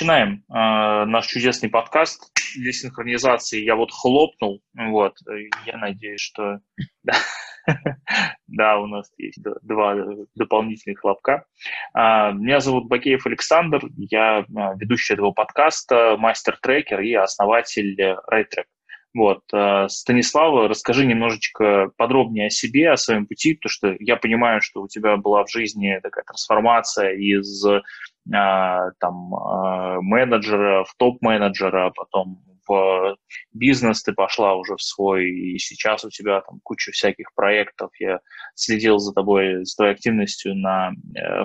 начинаем э, наш чудесный подкаст. Для синхронизации я вот хлопнул, вот, я надеюсь, что да, у нас есть два дополнительных хлопка. Э, меня зовут Бакеев Александр, я э, ведущий этого подкаста, мастер-трекер и основатель RayTrack. Вот. Э, Станислава, расскажи немножечко подробнее о себе, о своем пути, потому что я понимаю, что у тебя была в жизни такая трансформация из э, там, э, менеджера в топ-менеджера, а потом в бизнес ты пошла уже в свой, и сейчас у тебя там куча всяких проектов. Я следил за тобой, с твоей активностью на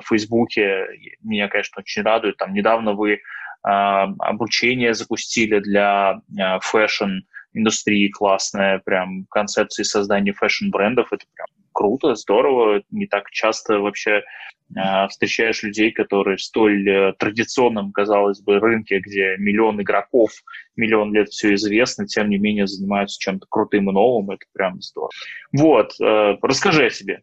Фейсбуке. Меня, конечно, очень радует. Там недавно вы обучение запустили для fashion индустрии классная, прям концепции создания fashion-брендов, это прям круто, здорово, не так часто вообще э, встречаешь людей, которые в столь э, традиционном, казалось бы, рынке, где миллион игроков, миллион лет все известно, тем не менее занимаются чем-то крутым и новым, это прям здорово. Вот, э, расскажи о себе.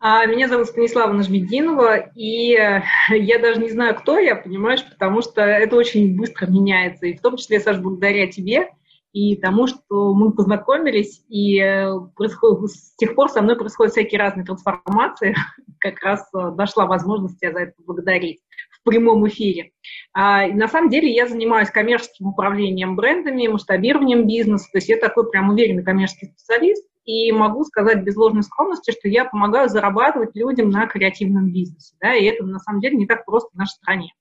А, меня зовут Станислава Нажмединова, и э, я даже не знаю, кто я, понимаешь, потому что это очень быстро меняется, и в том числе, Саш, благодаря тебе, и тому, что мы познакомились, и э, происходит, с тех пор со мной происходят всякие разные трансформации. Как раз э, нашла возможность тебя за это благодарить в прямом эфире. А, на самом деле я занимаюсь коммерческим управлением брендами, масштабированием бизнеса, то есть я такой прям уверенный коммерческий специалист, и могу сказать без ложной скромности, что я помогаю зарабатывать людям на креативном бизнесе, да, и это на самом деле не так просто в нашей стране.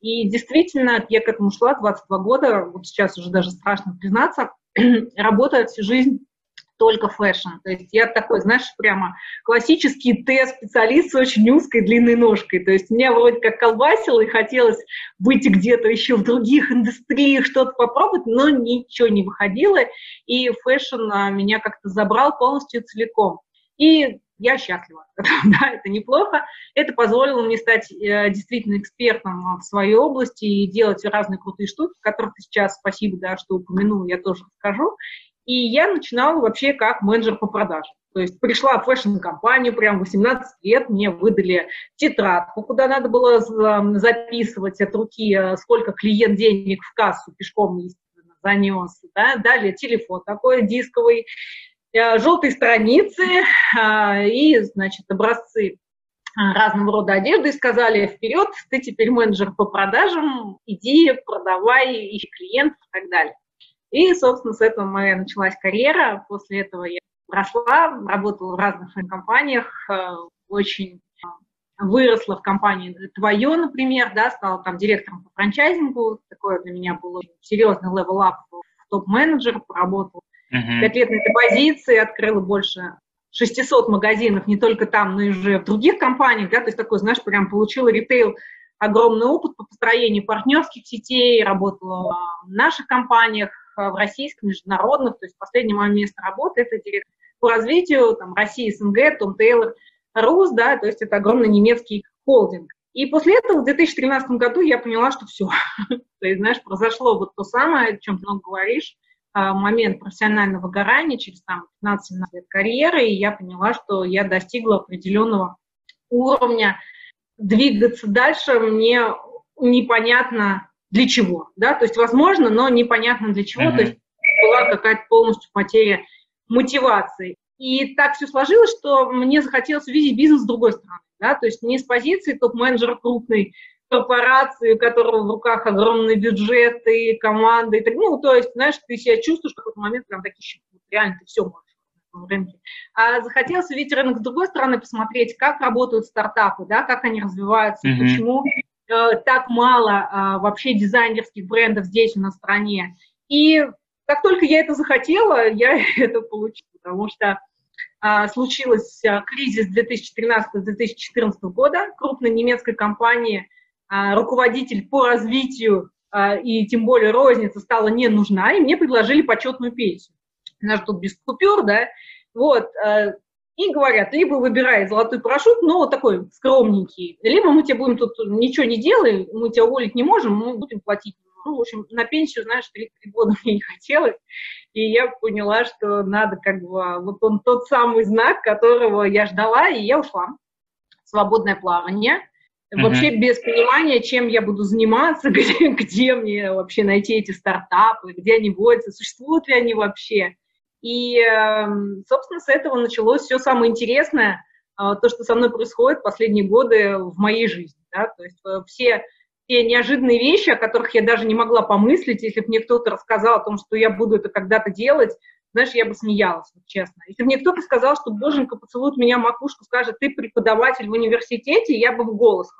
И действительно, я к этому шла 22 года, вот сейчас уже даже страшно признаться, работаю всю жизнь только fashion. То есть я такой, знаешь, прямо классический T-специалист с очень узкой длинной ножкой. То есть меня вроде как колбасило и хотелось быть где-то еще в других индустриях, что-то попробовать, но ничего не выходило. И fashion а, меня как-то забрал полностью целиком. И я счастлива. да, это неплохо. Это позволило мне стать э, действительно экспертом в своей области и делать разные крутые штуки, которых ты сейчас, спасибо, да, что упомянул, я тоже расскажу. И я начинала вообще как менеджер по продажам. То есть пришла в fashion-компанию, прям 18 лет, мне выдали тетрадку, куда надо было записывать от руки, э, сколько клиент денег в кассу пешком, естественно, занес. Да? Далее телефон такой дисковый, Э, желтые страницы а, и, значит, образцы а, разного рода одежды и сказали, вперед, ты теперь менеджер по продажам, иди, продавай, ищи клиентов и так далее. И, собственно, с этого моя началась карьера. После этого я росла, работала в разных компаниях, э, очень выросла в компании «Твое», например, да, стала там директором по франчайзингу. Такое для меня было серьезный level up топ-менеджер, поработала Пять лет на этой позиции, открыла больше 600 магазинов, не только там, но и уже в других компаниях, да, то есть такой, знаешь, прям получила ритейл огромный опыт по построению партнерских сетей, работала в наших компаниях, в российских, международных, то есть последнее мое место работы – это директор по развитию там, России, СНГ, Том Тейлор, Рус, да, то есть это огромный немецкий холдинг. И после этого в 2013 году я поняла, что все, то есть, знаешь, произошло вот то самое, о чем ты много говоришь, а, момент профессионального выгорания через там 15 лет карьеры, и я поняла, что я достигла определенного уровня. Двигаться дальше мне непонятно для чего, да, то есть возможно, но непонятно для чего, mm-hmm. то есть была какая-то полностью потеря мотивации. И так все сложилось, что мне захотелось увидеть бизнес с другой стороны, да, то есть не с позиции топ-менеджера крупной корпорации, у которого в руках огромные бюджеты, команды. И так, ну, то есть, знаешь, ты себя чувствуешь в какой-то момент прям такие, реально ты все можешь на рынке. А захотелось увидеть рынок с другой стороны, посмотреть, как работают стартапы, да, как они развиваются, mm-hmm. почему э, так мало э, вообще дизайнерских брендов здесь у нас в стране. И как только я это захотела, я это получила, потому что э, случился э, кризис 2013-2014 года крупной немецкой компании – а, руководитель по развитию а, и тем более розница стала не нужна, и мне предложили почетную пенсию. Она же тут без купюр, да, вот, а, и говорят, либо выбирай золотой парашют, но вот такой скромненький, либо мы тебе будем тут ничего не делаем, мы тебя уволить не можем, мы будем платить. Ну, в общем, на пенсию, знаешь, 33 года мне не хотелось, и я поняла, что надо как бы, вот он тот самый знак, которого я ждала, и я ушла. Свободное плавание – вообще без понимания, чем я буду заниматься, где, где мне вообще найти эти стартапы, где они водятся, существуют ли они вообще. И, эм, собственно, с этого началось все самое интересное, а, то, что со мной происходит последние годы в моей жизни. Да? То есть э, все те неожиданные вещи, о которых я даже не могла помыслить, если бы мне кто-то рассказал о том, что я буду это когда-то делать, знаешь, я бы смеялась, вот честно. Если бы мне кто-то сказал, что боженька поцелует меня макушку, скажет, ты преподаватель в университете, я бы в голос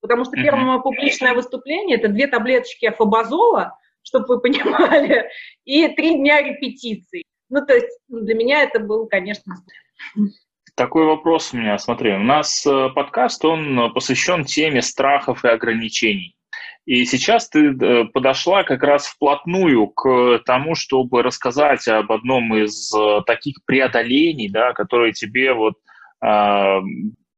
Потому что первое мое публичное выступление – это две таблеточки афобазола, чтобы вы понимали, и три дня репетиций. Ну, то есть для меня это был, конечно, такой вопрос у меня, смотри, у нас э, подкаст, он посвящен теме страхов и ограничений. И сейчас ты э, подошла как раз вплотную к тому, чтобы рассказать об одном из э, таких преодолений, да, которые тебе вот а,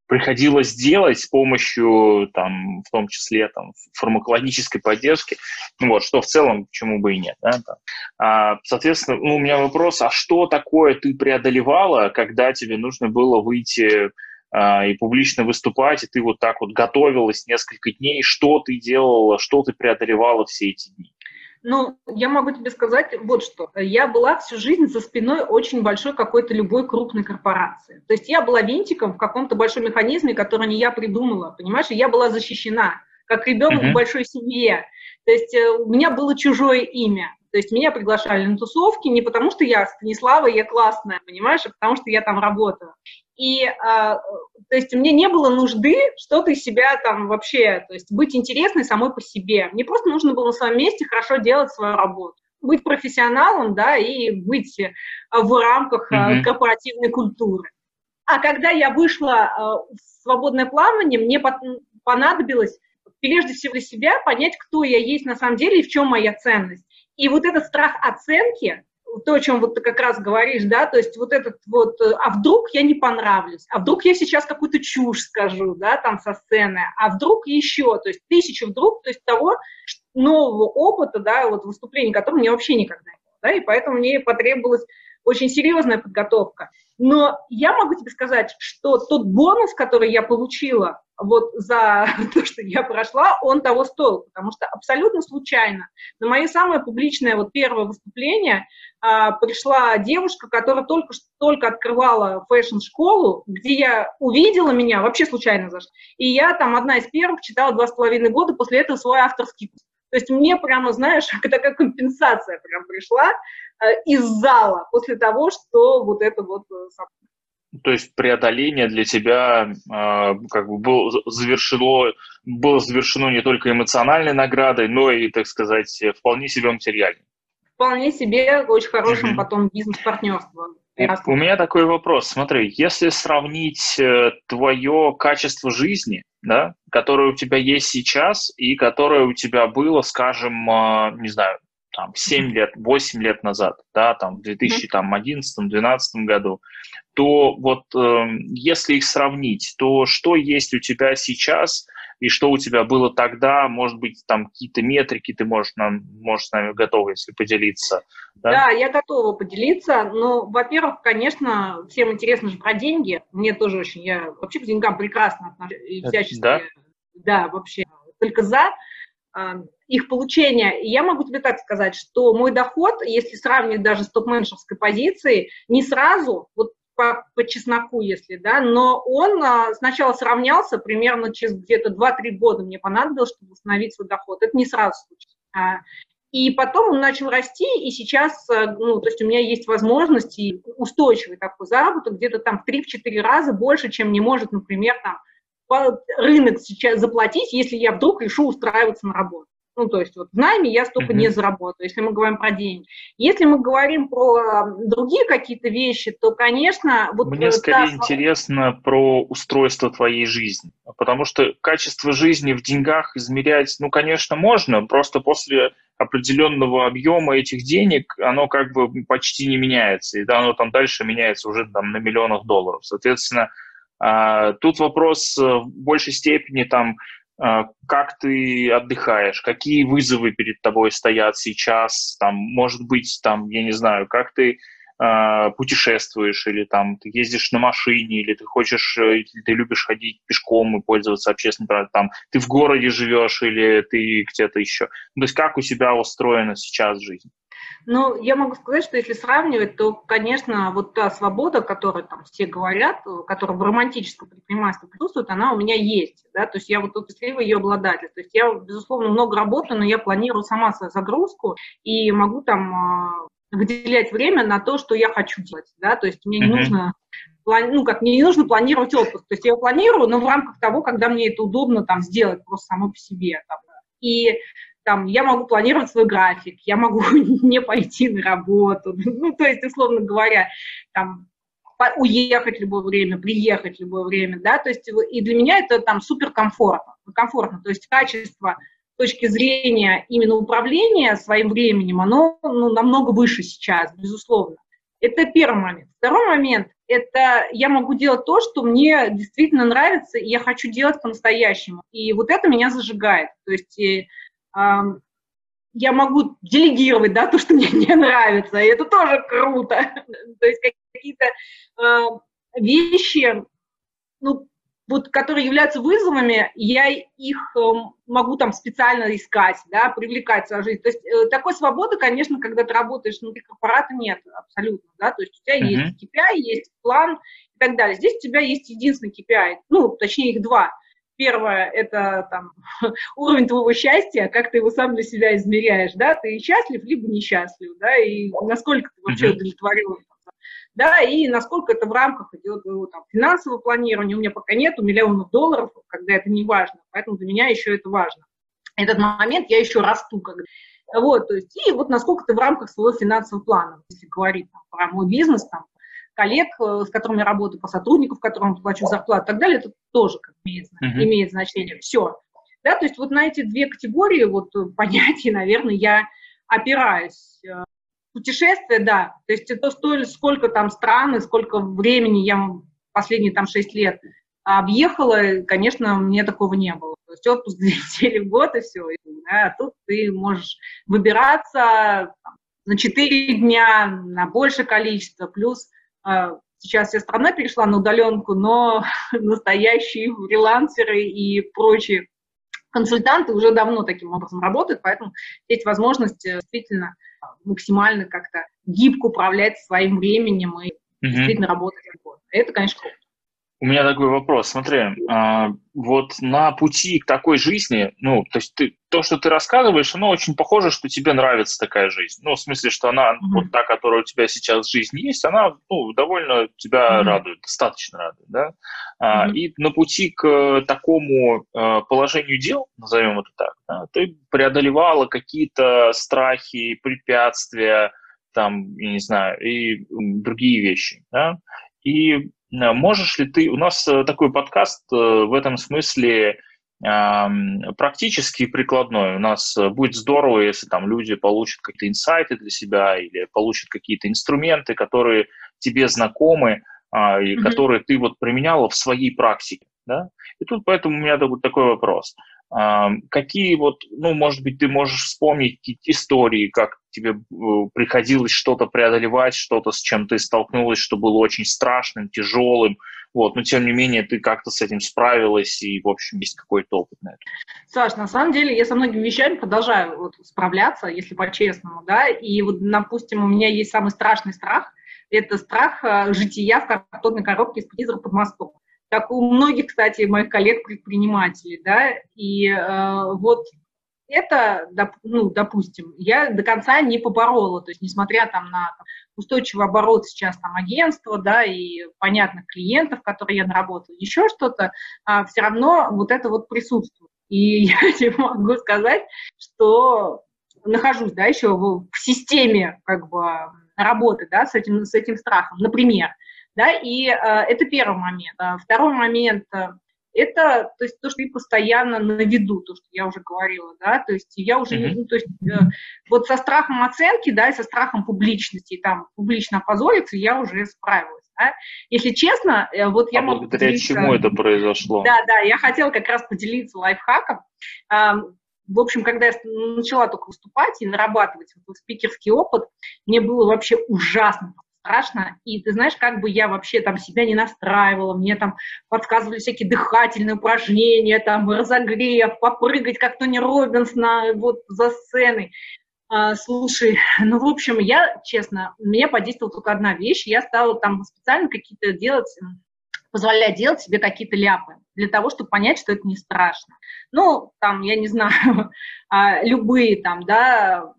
приходилось делать с помощью, там, в том числе, там, фармакологической поддержки, ну, вот, что в целом, почему бы и нет, да, там. А, соответственно, ну, у меня вопрос, а что такое ты преодолевала, когда тебе нужно было выйти и публично выступать, и ты вот так вот готовилась несколько дней, что ты делала, что ты преодолевала все эти дни? Ну, я могу тебе сказать вот что. Я была всю жизнь за спиной очень большой какой-то любой крупной корпорации. То есть я была винтиком в каком-то большом механизме, который не я придумала, понимаешь? И я была защищена, как ребенок uh-huh. в большой семье. То есть э, у меня было чужое имя. То есть меня приглашали на тусовки не потому, что я Станислава, я классная, понимаешь, а потому что я там работаю. И, а, то есть, мне не было нужды что-то из себя там вообще, то есть, быть интересной самой по себе. Мне просто нужно было на своем месте хорошо делать свою работу быть профессионалом, да, и быть а, в рамках mm-hmm. корпоративной культуры. А когда я вышла в свободное плавание, мне понадобилось прежде всего для себя понять, кто я есть на самом деле и в чем моя ценность. И вот этот страх оценки, то, о чем вот ты как раз говоришь, да, то есть вот этот вот, э, а вдруг я не понравлюсь, а вдруг я сейчас какую-то чушь скажу, да, там со сцены, а вдруг еще, то есть тысяча вдруг, то есть того нового опыта, да, вот выступления, которого мне вообще никогда не было, да, и поэтому мне потребовалась очень серьезная подготовка. Но я могу тебе сказать, что тот бонус, который я получила вот за то, что я прошла, он того стоил, потому что абсолютно случайно на мое самое публичное вот первое выступление а, пришла девушка, которая только что только открывала фэшн-школу, где я увидела меня, вообще случайно зашла, и я там одна из первых читала два с половиной года, после этого свой авторский. То есть мне прямо, знаешь, такая компенсация прям пришла э, из зала после того, что вот это вот э, то есть преодоление для тебя э, как бы было завершено, было завершено не только эмоциональной наградой, но и, так сказать, вполне себе материальным. Вполне себе очень хорошим mm-hmm. потом бизнес-партнерством. У меня такой вопрос. Смотри, если сравнить э, твое качество жизни, да, которое у тебя есть сейчас и которое у тебя было, скажем, э, не знаю, там, 7 лет, 8 лет назад, да, там, в 2011-2012 году, то вот э, если их сравнить, то что есть у тебя сейчас – и что у тебя было тогда, может быть, там какие-то метрики ты можешь нам, можешь с нами готова, если поделиться. Да? да, я готова поделиться. Ну, во-первых, конечно, всем интересно же про деньги. Мне тоже очень, я вообще к деньгам прекрасно отношусь. И всячески, да? да, вообще, только за а, их получение. И я могу тебе так сказать, что мой доход, если сравнивать даже с топ-менеджерской позицией, не сразу, вот по, по чесноку, если, да, но он а, сначала сравнялся, примерно через где-то 2-3 года мне понадобилось, чтобы восстановить свой доход. Это не сразу случилось. А, и потом он начал расти, и сейчас, а, ну, то есть у меня есть возможность и устойчивый такой заработок, где-то там в 3-4 раза больше, чем не может, например, там, рынок сейчас заплатить, если я вдруг решу устраиваться на работу. Ну, то есть вот найме я столько mm-hmm. не заработаю, если мы говорим про деньги. Если мы говорим про другие какие-то вещи, то, конечно... Вот Мне скорее та... интересно про устройство твоей жизни, потому что качество жизни в деньгах измерять, ну, конечно, можно, просто после определенного объема этих денег, оно как бы почти не меняется, и да, оно там дальше меняется уже там на миллионах долларов. Соответственно, а, тут вопрос в большей степени там как ты отдыхаешь, какие вызовы перед тобой стоят сейчас, там, может быть, там, я не знаю, как ты э, путешествуешь, или там ты ездишь на машине, или ты хочешь, э, ты любишь ходить пешком и пользоваться общественным транспортом, там, ты в городе живешь или ты где-то еще. Ну, то есть как у тебя устроена сейчас жизнь? Ну, я могу сказать, что если сравнивать, то, конечно, вот та свобода, которую там все говорят, которая в романтическом предпринимательстве присутствует, она у меня есть, да, то есть я вот тут счастливый ее обладатель, то есть я, безусловно, много работаю, но я планирую сама свою загрузку и могу там а, выделять время на то, что я хочу делать, да, то есть мне не mm-hmm. нужно ну, как мне не нужно планировать отпуск. То есть я его планирую, но в рамках того, когда мне это удобно там сделать просто само по себе. Там. И там, я могу планировать свой график, я могу не пойти на работу, ну, то есть, условно говоря, там, уехать любое время, приехать любое время, да, то есть, и для меня это там супер комфортно, то есть качество точки зрения именно управления своим временем, оно ну, намного выше сейчас, безусловно. Это первый момент. Второй момент – это я могу делать то, что мне действительно нравится, и я хочу делать по-настоящему. И вот это меня зажигает. То есть э, я могу делегировать, да, то, что мне не нравится, и это тоже круто. То есть какие-то э, вещи, ну, вот, которые являются вызовами, я их э, могу там специально искать, да, привлекать в свою жизнь. То есть э, такой свободы, конечно, когда ты работаешь внутри корпората, нет абсолютно, да, то есть у тебя uh-huh. есть KPI, есть план и так далее. Здесь у тебя есть единственный KPI, ну, точнее их два – Первое – это там, уровень твоего счастья, как ты его сам для себя измеряешь, да, ты счастлив либо несчастлив, да, и насколько ты вообще удовлетворен, да, и насколько это в рамках идет твоего там, финансового планирования. У меня пока нету миллионов долларов, когда это не важно, поэтому для меня еще это важно. Этот момент я еще расту, когда вот, то есть, и вот насколько ты в рамках своего финансового плана, если говорить там, про мой бизнес, там, коллег, э, с которыми я работаю, по сотрудникам, которым плачу зарплату и так далее, это тоже как имеет, uh-huh. имеет значение. Все. Да, то есть вот на эти две категории вот э, понятий, наверное, я опираюсь. Э, путешествие, да, то есть это столь, сколько там стран и сколько времени я последние там шесть лет объехала, конечно, мне такого не было. То есть отпуск две недели в год и все. Да, а тут ты можешь выбираться там, на четыре дня, на большее количество, плюс а, сейчас вся страна перешла на удаленку, но настоящие фрилансеры и прочие консультанты уже давно таким образом работают, поэтому есть возможность э, действительно максимально как-то гибко управлять своим временем и mm-hmm. действительно работать. Это, конечно, круто. У меня такой вопрос. Смотри, а, вот на пути к такой жизни, ну, то есть ты, то, что ты рассказываешь, оно очень похоже, что тебе нравится такая жизнь. Ну, в смысле, что она, mm-hmm. вот та, которая у тебя сейчас в жизни есть, она, ну, довольно тебя mm-hmm. радует, достаточно радует, да? Mm-hmm. И на пути к такому а, положению дел, назовем это так, да, ты преодолевала какие-то страхи, препятствия, там, я не знаю, и другие вещи, да? И Э, можешь ли ты... У нас э, такой подкаст э, в этом смысле практически прикладной. У нас будет здорово, если там люди получат какие-то инсайты для себя или получат какие-то инструменты, которые тебе знакомы а, и mm-hmm. которые ты вот применяла в своей практике. Да? И тут поэтому у меня вот такой вопрос. Какие вот, ну, может быть, ты можешь вспомнить какие-то истории, как тебе э, приходилось что-то преодолевать, что-то, с чем ты столкнулась, что было очень страшным, тяжелым, вот, но тем не менее ты как-то с этим справилась, и, в общем, есть какой-то опыт на это. Саш, на самом деле я со многими вещами продолжаю вот, справляться, если по-честному, да, и вот, допустим, у меня есть самый страшный страх, это страх э, жития в картонной коробке из телевизора под мостом как у многих, кстати, моих коллег-предпринимателей, да, и э, вот это, ну, допустим, я до конца не поборола, то есть несмотря там на там, устойчивый оборот сейчас там агентства, да, и понятных клиентов, которые я наработала, еще что-то, а, все равно вот это вот присутствует. И я тебе могу сказать, что нахожусь, да, еще в, в системе, как бы, работы, да, с этим, с этим страхом. Например, да, и э, это первый момент. А второй момент э, это то, есть, то, что ты постоянно на виду, то, что я уже говорила, да, то есть я уже, mm-hmm. ну, то есть э, вот со страхом оценки, да, и со страхом публичности, там, публично опозориться, я уже справилась, да. Если честно, э, вот я а могу благодаря поделиться... чему это произошло? Да, да, я хотела как раз поделиться лайфхаком. Э, в общем, когда я начала только выступать и нарабатывать вот спикерский опыт, мне было вообще ужасно страшно, и ты знаешь, как бы я вообще там себя не настраивала, мне там подсказывали всякие дыхательные упражнения, там разогрев, попрыгать как Тони Робинс на, вот за сценой. А, слушай, ну, в общем, я, честно, меня подействовала только одна вещь, я стала там специально какие-то делать, позволять делать себе какие-то ляпы для того, чтобы понять, что это не страшно. Ну, там, я не знаю, а, любые там, да,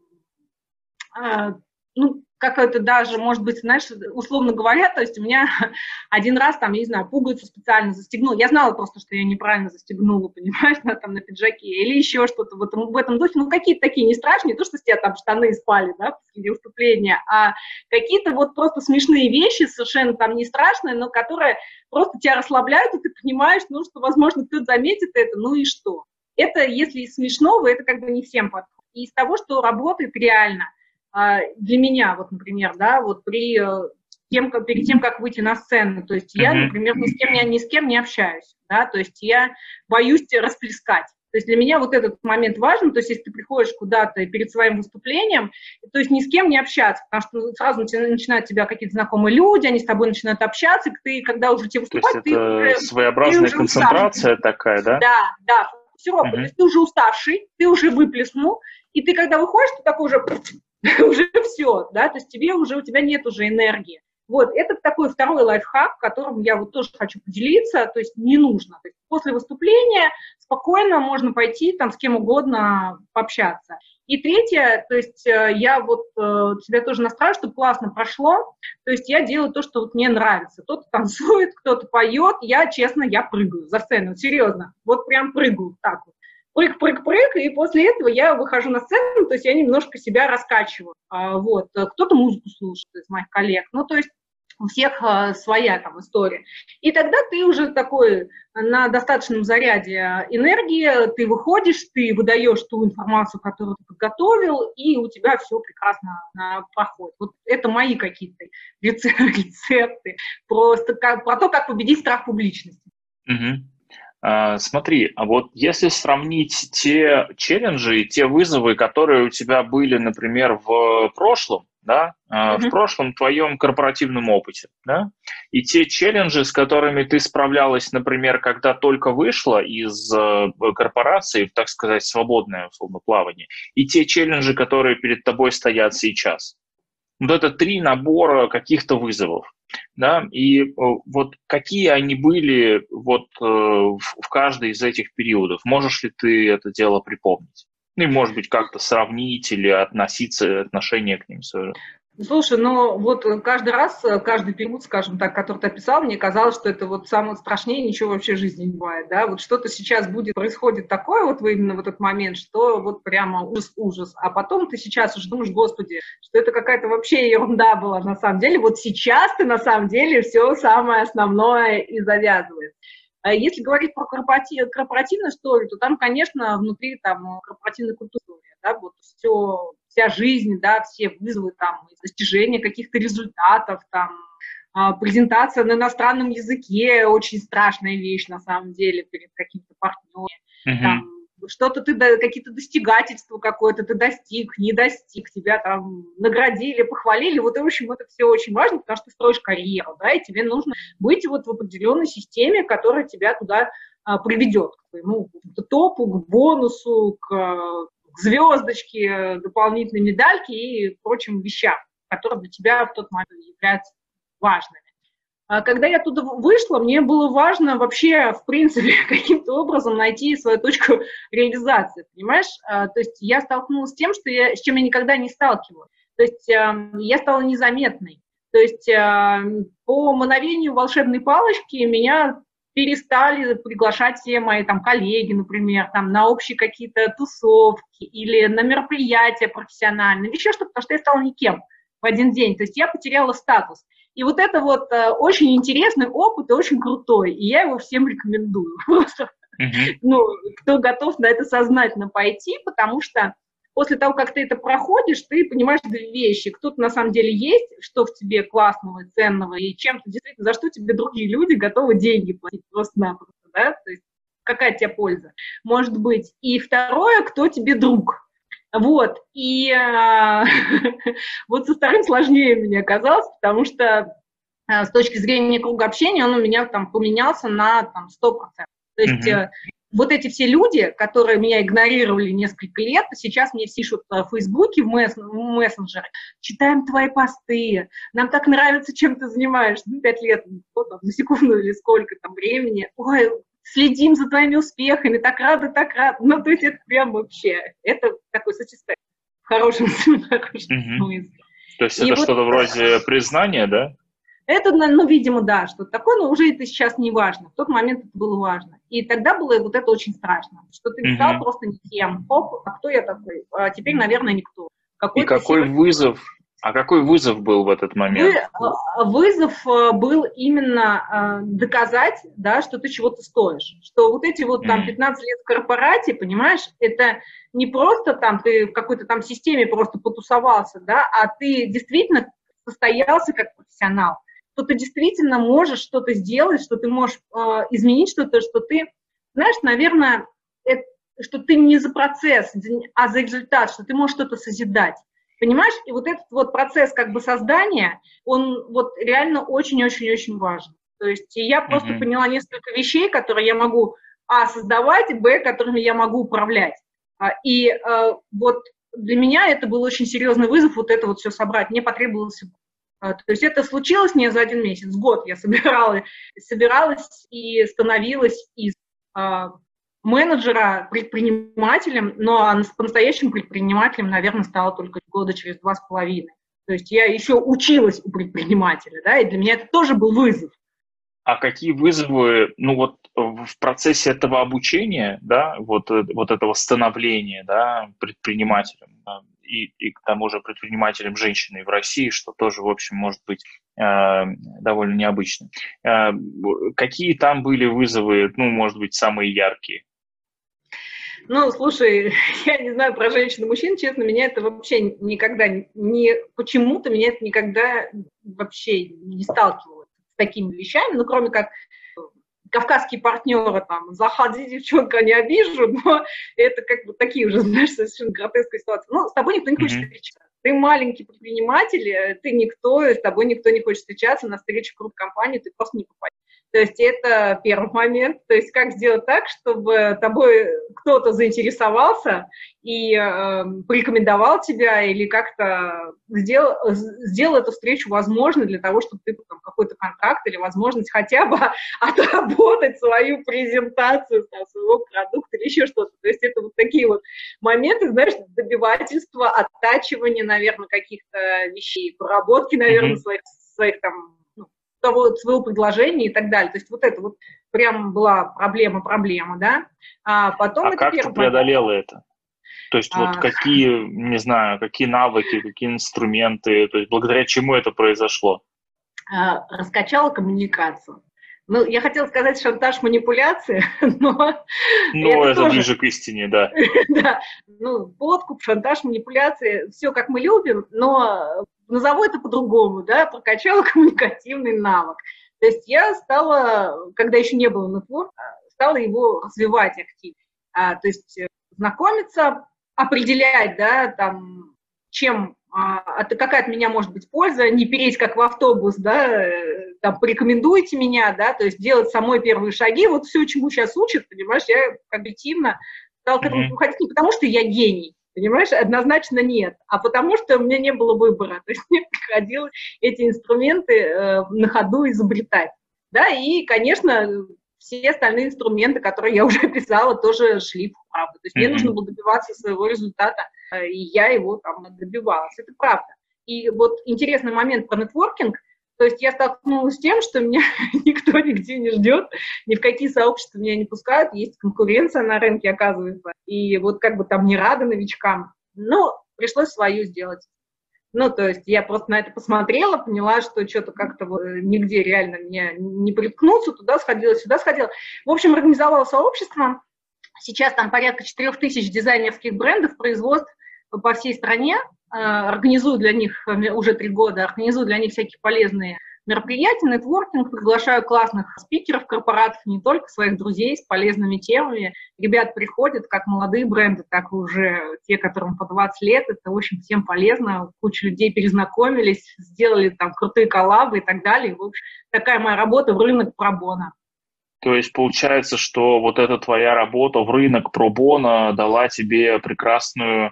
а, ну, как это даже, может быть, знаешь, условно говоря, то есть у меня один раз там, я не знаю, пуговицу специально застегнула, я знала просто, что я неправильно застегнула, понимаешь, на, там на пиджаке, или еще что-то в этом, в этом духе, ну, какие-то такие не страшные, не то, что с тебя там штаны спали, да, после выступления, а какие-то вот просто смешные вещи, совершенно там не страшные, но которые просто тебя расслабляют, и ты понимаешь, ну, что, возможно, кто-то заметит это, ну и что. Это, если из смешного, это как бы не всем подходит. И из того, что работает реально – для меня, вот, например, да, вот при э, тем, как, перед тем, как выйти на сцену, то есть я, например, ни с кем, ни с кем не общаюсь, да, то есть я боюсь расплескать. То есть для меня вот этот момент важен, то есть если ты приходишь куда-то перед своим выступлением, то есть ни с кем не общаться, потому что сразу начинают тебя какие-то знакомые люди, они с тобой начинают общаться, и ты, когда уже тебе выступать, то есть это ты уже, своеобразная ты концентрация уставший. такая, да? Да, да, все равно, uh-huh. то есть ты уже уставший, ты уже выплеснул, и ты когда выходишь, ты такой уже уже все, да, то есть тебе уже, у тебя нет уже энергии. Вот, это такой второй лайфхак, которым я вот тоже хочу поделиться, то есть не нужно. То есть после выступления спокойно можно пойти там с кем угодно пообщаться. И третье, то есть э, я вот э, себя тоже настраиваю, чтобы классно прошло, то есть я делаю то, что вот мне нравится. Кто-то танцует, кто-то поет, я, честно, я прыгаю за сцену, серьезно, вот прям прыгаю так вот прыг-прыг-прыг, и после этого я выхожу на сцену, то есть я немножко себя раскачиваю. А, вот. Кто-то музыку слушает из моих коллег, ну, то есть у всех а, своя там история. И тогда ты уже такой на достаточном заряде энергии, ты выходишь, ты выдаешь ту информацию, которую ты подготовил, и у тебя все прекрасно а, проходит. Вот это мои какие-то рецепты просто как, про то, как победить страх публичности. Угу. А, смотри, а вот если сравнить те челленджи те вызовы, которые у тебя были, например, в прошлом, да, mm-hmm. в прошлом твоем корпоративном опыте, да, и те челленджи, с которыми ты справлялась, например, когда только вышла из э, корпорации, так сказать, свободное условно плавание, и те челленджи, которые перед тобой стоят сейчас. Вот это три набора каких-то вызовов да, и э, вот какие они были вот э, в каждый из этих периодов? Можешь ли ты это дело припомнить? Ну и, может быть, как-то сравнить или относиться, отношение к ним свое. Слушай, ну вот каждый раз, каждый период, скажем так, который ты описал, мне казалось, что это вот самое страшнее, ничего вообще в жизни не бывает, да, вот что-то сейчас будет, происходит такое вот именно в этот момент, что вот прямо ужас-ужас, а потом ты сейчас уже думаешь, господи, что это какая-то вообще ерунда была на самом деле, вот сейчас ты на самом деле все самое основное и завязывает. А если говорить про корпоратив, корпоративную историю, то там, конечно, внутри там корпоративной культуры, да, вот все вся жизнь, да, все вызовы, там, достижения каких-то результатов, там, а, презентация на иностранном языке очень страшная вещь на самом деле перед какими-то партнерами. Uh-huh. Там, что-то ты, какие-то достигательства какое-то ты достиг, не достиг, тебя там наградили, похвалили. Вот, в общем, это все очень важно, потому что ты строишь карьеру, да, и тебе нужно быть вот в определенной системе, которая тебя туда а, приведет к твоему топу, к бонусу, к к звездочке, дополнительной медальке и прочим вещам, которые для тебя в тот момент являются важными. А когда я туда вышла, мне было важно вообще, в принципе, каким-то образом найти свою точку реализации, понимаешь? А, то есть я столкнулась с тем, что я, с чем я никогда не сталкивалась. То есть эм, я стала незаметной. То есть эм, по мановению волшебной палочки меня перестали приглашать все мои там коллеги, например, там на общие какие-то тусовки или на мероприятия профессиональные, еще что-то, потому что я стала никем в один день, то есть я потеряла статус. И вот это вот э, очень интересный опыт и очень крутой, и я его всем рекомендую. Mm-hmm. ну, кто готов на это сознательно пойти, потому что после того, как ты это проходишь, ты понимаешь две вещи. Кто-то на самом деле есть, что в тебе классного и ценного, и чем то действительно, за что тебе другие люди готовы деньги платить просто-напросто, да, то есть какая тебе польза может быть. И второе, кто тебе друг. Вот, и э, вот со вторым сложнее мне оказалось, потому что э, с точки зрения круга общения он у меня там поменялся на там, 100%. То есть mm-hmm вот эти все люди, которые меня игнорировали несколько лет, сейчас мне пишут в Фейсбуке, в, месс в мессенджеры, читаем твои посты, нам так нравится, чем ты занимаешься, ну, пять лет, вот, там, на секунду или сколько там времени, ой, следим за твоими успехами, так рады, так рады. Ну, то есть это прям вообще, это такой сочетание в хорошем, смысле. То есть это что-то вроде признания, да? Это, ну, видимо, да, что-то такое, но уже это сейчас не важно. В тот момент это было важно. И тогда было вот это очень страшно, что ты не стал mm-hmm. просто никем. Оп, а кто я такой? А теперь, наверное, никто. Какой И какой себе... вызов, а какой вызов был в этот момент? Вы, вызов э, был именно э, доказать, да, что ты чего-то стоишь. Что вот эти вот там 15 лет в корпорате, понимаешь, это не просто там ты в какой-то там системе просто потусовался, да, а ты действительно состоялся как профессионал что ты действительно можешь что-то сделать, что ты можешь э, изменить что-то, что ты, знаешь, наверное, это, что ты не за процесс, а за результат, что ты можешь что-то созидать. Понимаешь? И вот этот вот процесс как бы создания, он вот реально очень-очень-очень важен. То есть я просто mm-hmm. поняла несколько вещей, которые я могу, а, создавать, б, которыми я могу управлять. А, и э, вот для меня это был очень серьезный вызов вот это вот все собрать. Мне потребовалось то есть это случилось не за один месяц, год я собирала, собиралась и становилась из а, менеджера предпринимателем, но по-настоящему предпринимателем, наверное, стала только года через два с половиной. То есть я еще училась у предпринимателя, да, и для меня это тоже был вызов. А какие вызовы, ну вот в процессе этого обучения, да, вот, э, вот этого становления, да, предпринимателем, и, и к тому же предпринимателем женщиной в России, что тоже, в общем, может быть э, довольно необычно. Э, какие там были вызовы, ну, может быть, самые яркие? Ну, слушай, я не знаю про женщин и мужчин, честно, меня это вообще никогда не... Почему-то меня это никогда вообще не сталкивалось с такими вещами, ну, кроме как кавказские партнеры, там, заходи, девчонка, не обижу, но это как бы такие уже, знаешь, совершенно гротескные ситуации. Ну, с тобой никто не хочет mm-hmm. встречаться. Ты маленький предприниматель, э, ты никто, с тобой никто не хочет встречаться, на встречу крупной компании ты просто не попадешь. То есть это первый момент. То есть как сделать так, чтобы тобой кто-то заинтересовался и э, порекомендовал тебя или как-то сделал, сделал эту встречу возможной для того, чтобы ты там, какой-то контракт или возможность хотя бы отработать свою презентацию там, своего продукта или еще что-то. То есть это вот такие вот моменты, знаешь, добивательства, оттачивания, наверное, каких-то вещей, проработки, наверное, mm-hmm. своих, своих там того, своего предложения и так далее. То есть вот это вот прям была проблема-проблема, да. А потом... А как ты преодолела это? То есть вот а... какие, не знаю, какие навыки, какие инструменты, то есть благодаря чему это произошло? А, раскачала коммуникацию. Ну, я хотела сказать шантаж, манипуляции, но... Ну, это, это тоже... ближе к истине, да. да. Ну, подкуп, шантаж, манипуляции, все как мы любим, но назову это по-другому, да, прокачала коммуникативный навык. То есть я стала, когда еще не было нетворка, стала его развивать активно. А, то есть э, знакомиться, определять, да, там, чем, а, какая от меня может быть польза, не переть как в автобус, да, э, там, порекомендуйте меня, да, то есть делать самой первые шаги, вот все, чему сейчас учат, понимаешь, я объективно стала к этому уходить не потому, что я гений, Понимаешь, однозначно нет, а потому что у меня не было выбора. То есть мне приходилось эти инструменты э, на ходу изобретать. Да, и, конечно, все остальные инструменты, которые я уже описала, тоже шли в правду. То есть mm-hmm. мне нужно было добиваться своего результата, э, и я его там добивалась. Это правда. И вот интересный момент про нетворкинг – то есть я столкнулась с тем, что меня никто нигде не ждет, ни в какие сообщества меня не пускают, есть конкуренция на рынке, оказывается, и вот как бы там не рада новичкам. Ну, пришлось свою сделать. Ну, то есть я просто на это посмотрела, поняла, что что-то как-то нигде реально мне не приткнуться, туда сходила, сюда сходила. В общем, организовала сообщество. Сейчас там порядка 4000 дизайнерских брендов, производств по всей стране. Э, организую для них э, уже три года, организую для них всякие полезные мероприятие, нетворкинг, приглашаю классных спикеров корпоратов, не только своих друзей с полезными темами. Ребят приходят, как молодые бренды, так и уже те, которым по 20 лет. Это, в общем, всем полезно. Куча людей перезнакомились, сделали там крутые коллабы и так далее. В общем, такая моя работа в рынок пробона. То есть получается, что вот эта твоя работа в рынок пробона дала тебе прекрасную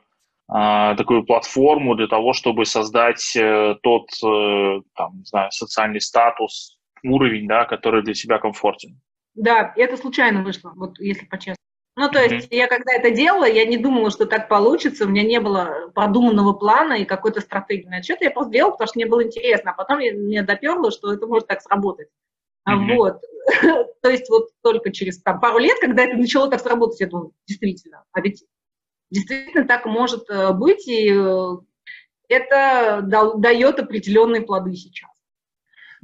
такую платформу для того, чтобы создать э, тот, э, там, не знаю, социальный статус, уровень, да, который для тебя комфортен. Да, это случайно вышло, вот если по-честному. Ну, то есть mm-hmm. я когда это делала, я не думала, что так получится, у меня не было продуманного плана и какой-то стратегии на отчет, я просто делала, потому что мне было интересно, а потом мне доперло, что это может так сработать. Mm-hmm. Вот. то есть вот только через там, пару лет, когда это начало так сработать, я думаю, действительно, а ведь действительно так может э, быть, и э, это дает определенные плоды сейчас.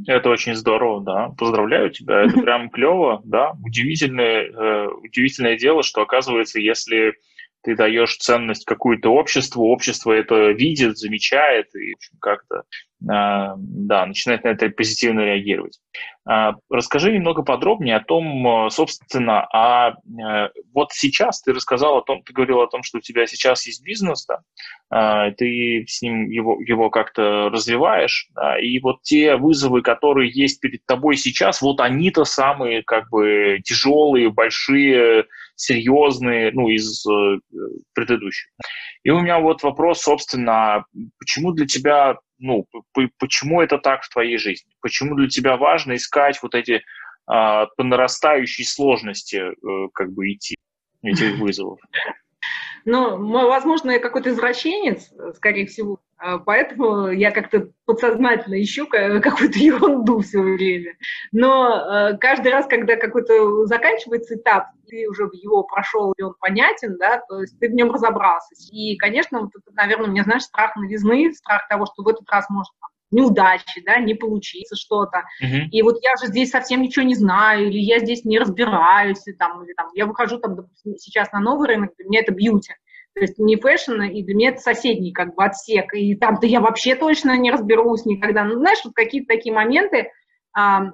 Это очень здорово, да. Поздравляю тебя, это прям клево, да. Удивительное, э, удивительное дело, что оказывается, если ты даешь ценность какую-то обществу, общество это видит, замечает и как-то а, да, начинает на это позитивно реагировать. А, расскажи немного подробнее о том, собственно, а вот сейчас ты рассказал о том, ты говорил о том, что у тебя сейчас есть бизнес, да, а, ты с ним его, его как-то развиваешь, да, и вот те вызовы, которые есть перед тобой сейчас, вот они-то самые как бы тяжелые, большие, серьезные, ну, из э, предыдущих. И у меня вот вопрос, собственно, почему для тебя ну, почему это так в твоей жизни? Почему для тебя важно искать вот эти а, по нарастающей сложности э, как бы идти этих вызовов? Ну, возможно, я какой-то извращенец, скорее всего, а, поэтому я как-то подсознательно ищу какую-то ерунду все время. Но а, каждый раз, когда какой-то заканчивается этап, ты уже его прошел, и он понятен, да, то есть ты в нем разобрался. И, конечно, вот это, наверное, у меня, знаешь, страх новизны, страх того, что в этот раз может неудачи, да, не получится что-то. Uh-huh. И вот я же здесь совсем ничего не знаю, или я здесь не разбираюсь, и, там, или там, я выхожу там, допустим, сейчас на новый рынок, для меня это бьюти. То есть не fashion, и для меня это соседний как бы отсек. И там-то я вообще точно не разберусь никогда. Ну, знаешь, вот какие-то такие моменты, а,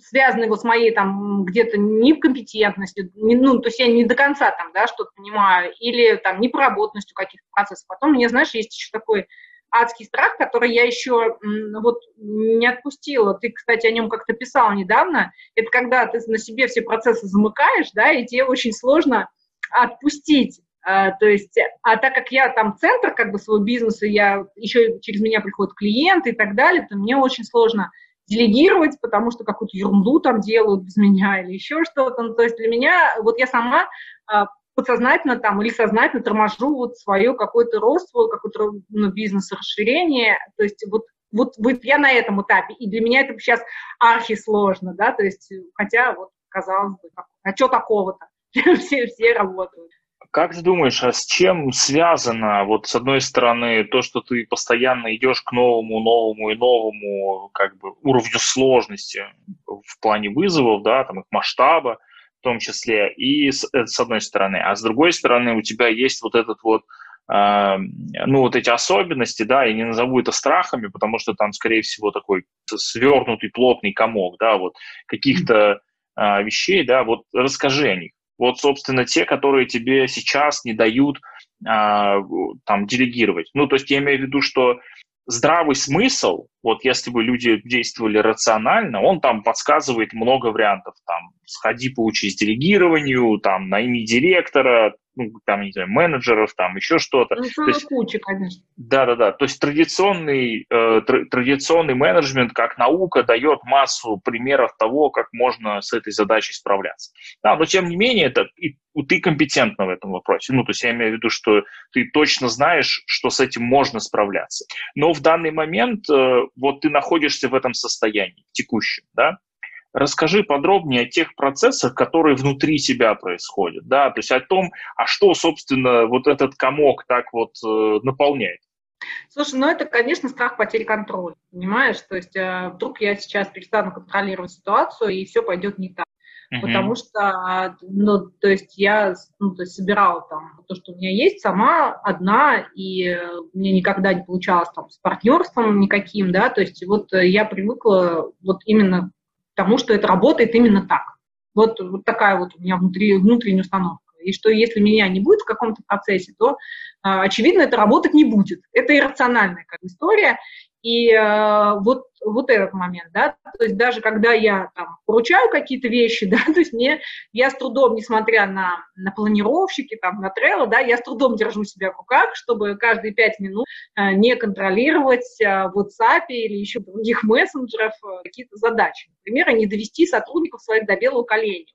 связанные вот с моей там где-то некомпетентностью, не, ну, то есть я не до конца там, да, что-то понимаю, или там непроработанностью каких-то процессов. Потом мне, знаешь, есть еще такой адский страх, который я еще вот не отпустила. Ты, кстати, о нем как-то писал недавно. Это когда ты на себе все процессы замыкаешь, да, и тебе очень сложно отпустить. А, то есть, а так как я там центр как бы своего бизнеса, я еще через меня приходят клиенты и так далее, то мне очень сложно делегировать, потому что какую-то ерунду там делают без меня или еще что-то. Ну, то есть для меня, вот я сама а, подсознательно там или сознательно торможу вот свое какой-то рост, свой какой-то ну, бизнес расширение. То есть вот, вот, вот я на этом этапе, и для меня это сейчас архи сложно, да, то есть хотя вот казалось бы, а что такого-то? все, все работают. Как ты думаешь, а с чем связано, вот с одной стороны, то, что ты постоянно идешь к новому, новому и новому как бы уровню сложности в плане вызовов, да, там их масштаба, том числе, и с, это с одной стороны. А с другой стороны, у тебя есть вот этот вот, э, ну, вот эти особенности, да, я не назову это страхами, потому что там, скорее всего, такой свернутый плотный комок, да, вот каких-то э, вещей, да, вот расскажи о них. Вот, собственно, те, которые тебе сейчас не дают э, там делегировать. Ну, то есть я имею в виду, что здравый смысл, вот если бы люди действовали рационально, он там подсказывает много вариантов. Там, сходи, поучись делегированию, там, найми директора, ну, там, не знаю, менеджеров, там, еще что-то. Ну, То есть, куча, конечно. Да-да-да. То есть традиционный, э, традиционный менеджмент как наука дает массу примеров того, как можно с этой задачей справляться. Да, но тем не менее, это, и, ты компетентна в этом вопросе. Ну, то есть я имею в виду, что ты точно знаешь, что с этим можно справляться. Но в данный момент э, вот ты находишься в этом состоянии текущем, да, расскажи подробнее о тех процессах, которые внутри тебя происходят, да, то есть о том, а что, собственно, вот этот комок так вот э, наполняет. Слушай, ну это, конечно, страх потери контроля, понимаешь? То есть э, вдруг я сейчас перестану контролировать ситуацию, и все пойдет не так. Uh-huh. Потому что, ну, то есть я ну, то есть собирала там то, что у меня есть, сама одна, и мне никогда не получалось там с партнерством никаким, да, то есть вот я привыкла вот именно к тому, что это работает именно так. Вот, вот такая вот у меня внутри, внутренняя установка. И что если меня не будет в каком-то процессе, то, очевидно, это работать не будет. Это иррациональная как история. И э, вот, вот этот момент, да, то есть даже когда я там поручаю какие-то вещи, да, то есть мне, я с трудом, несмотря на, на планировщики, там, на трелло, да, я с трудом держу себя в руках, чтобы каждые пять минут э, не контролировать э, в WhatsApp или еще других мессенджеров э, какие-то задачи. Например, не довести сотрудников своих до белого коленя.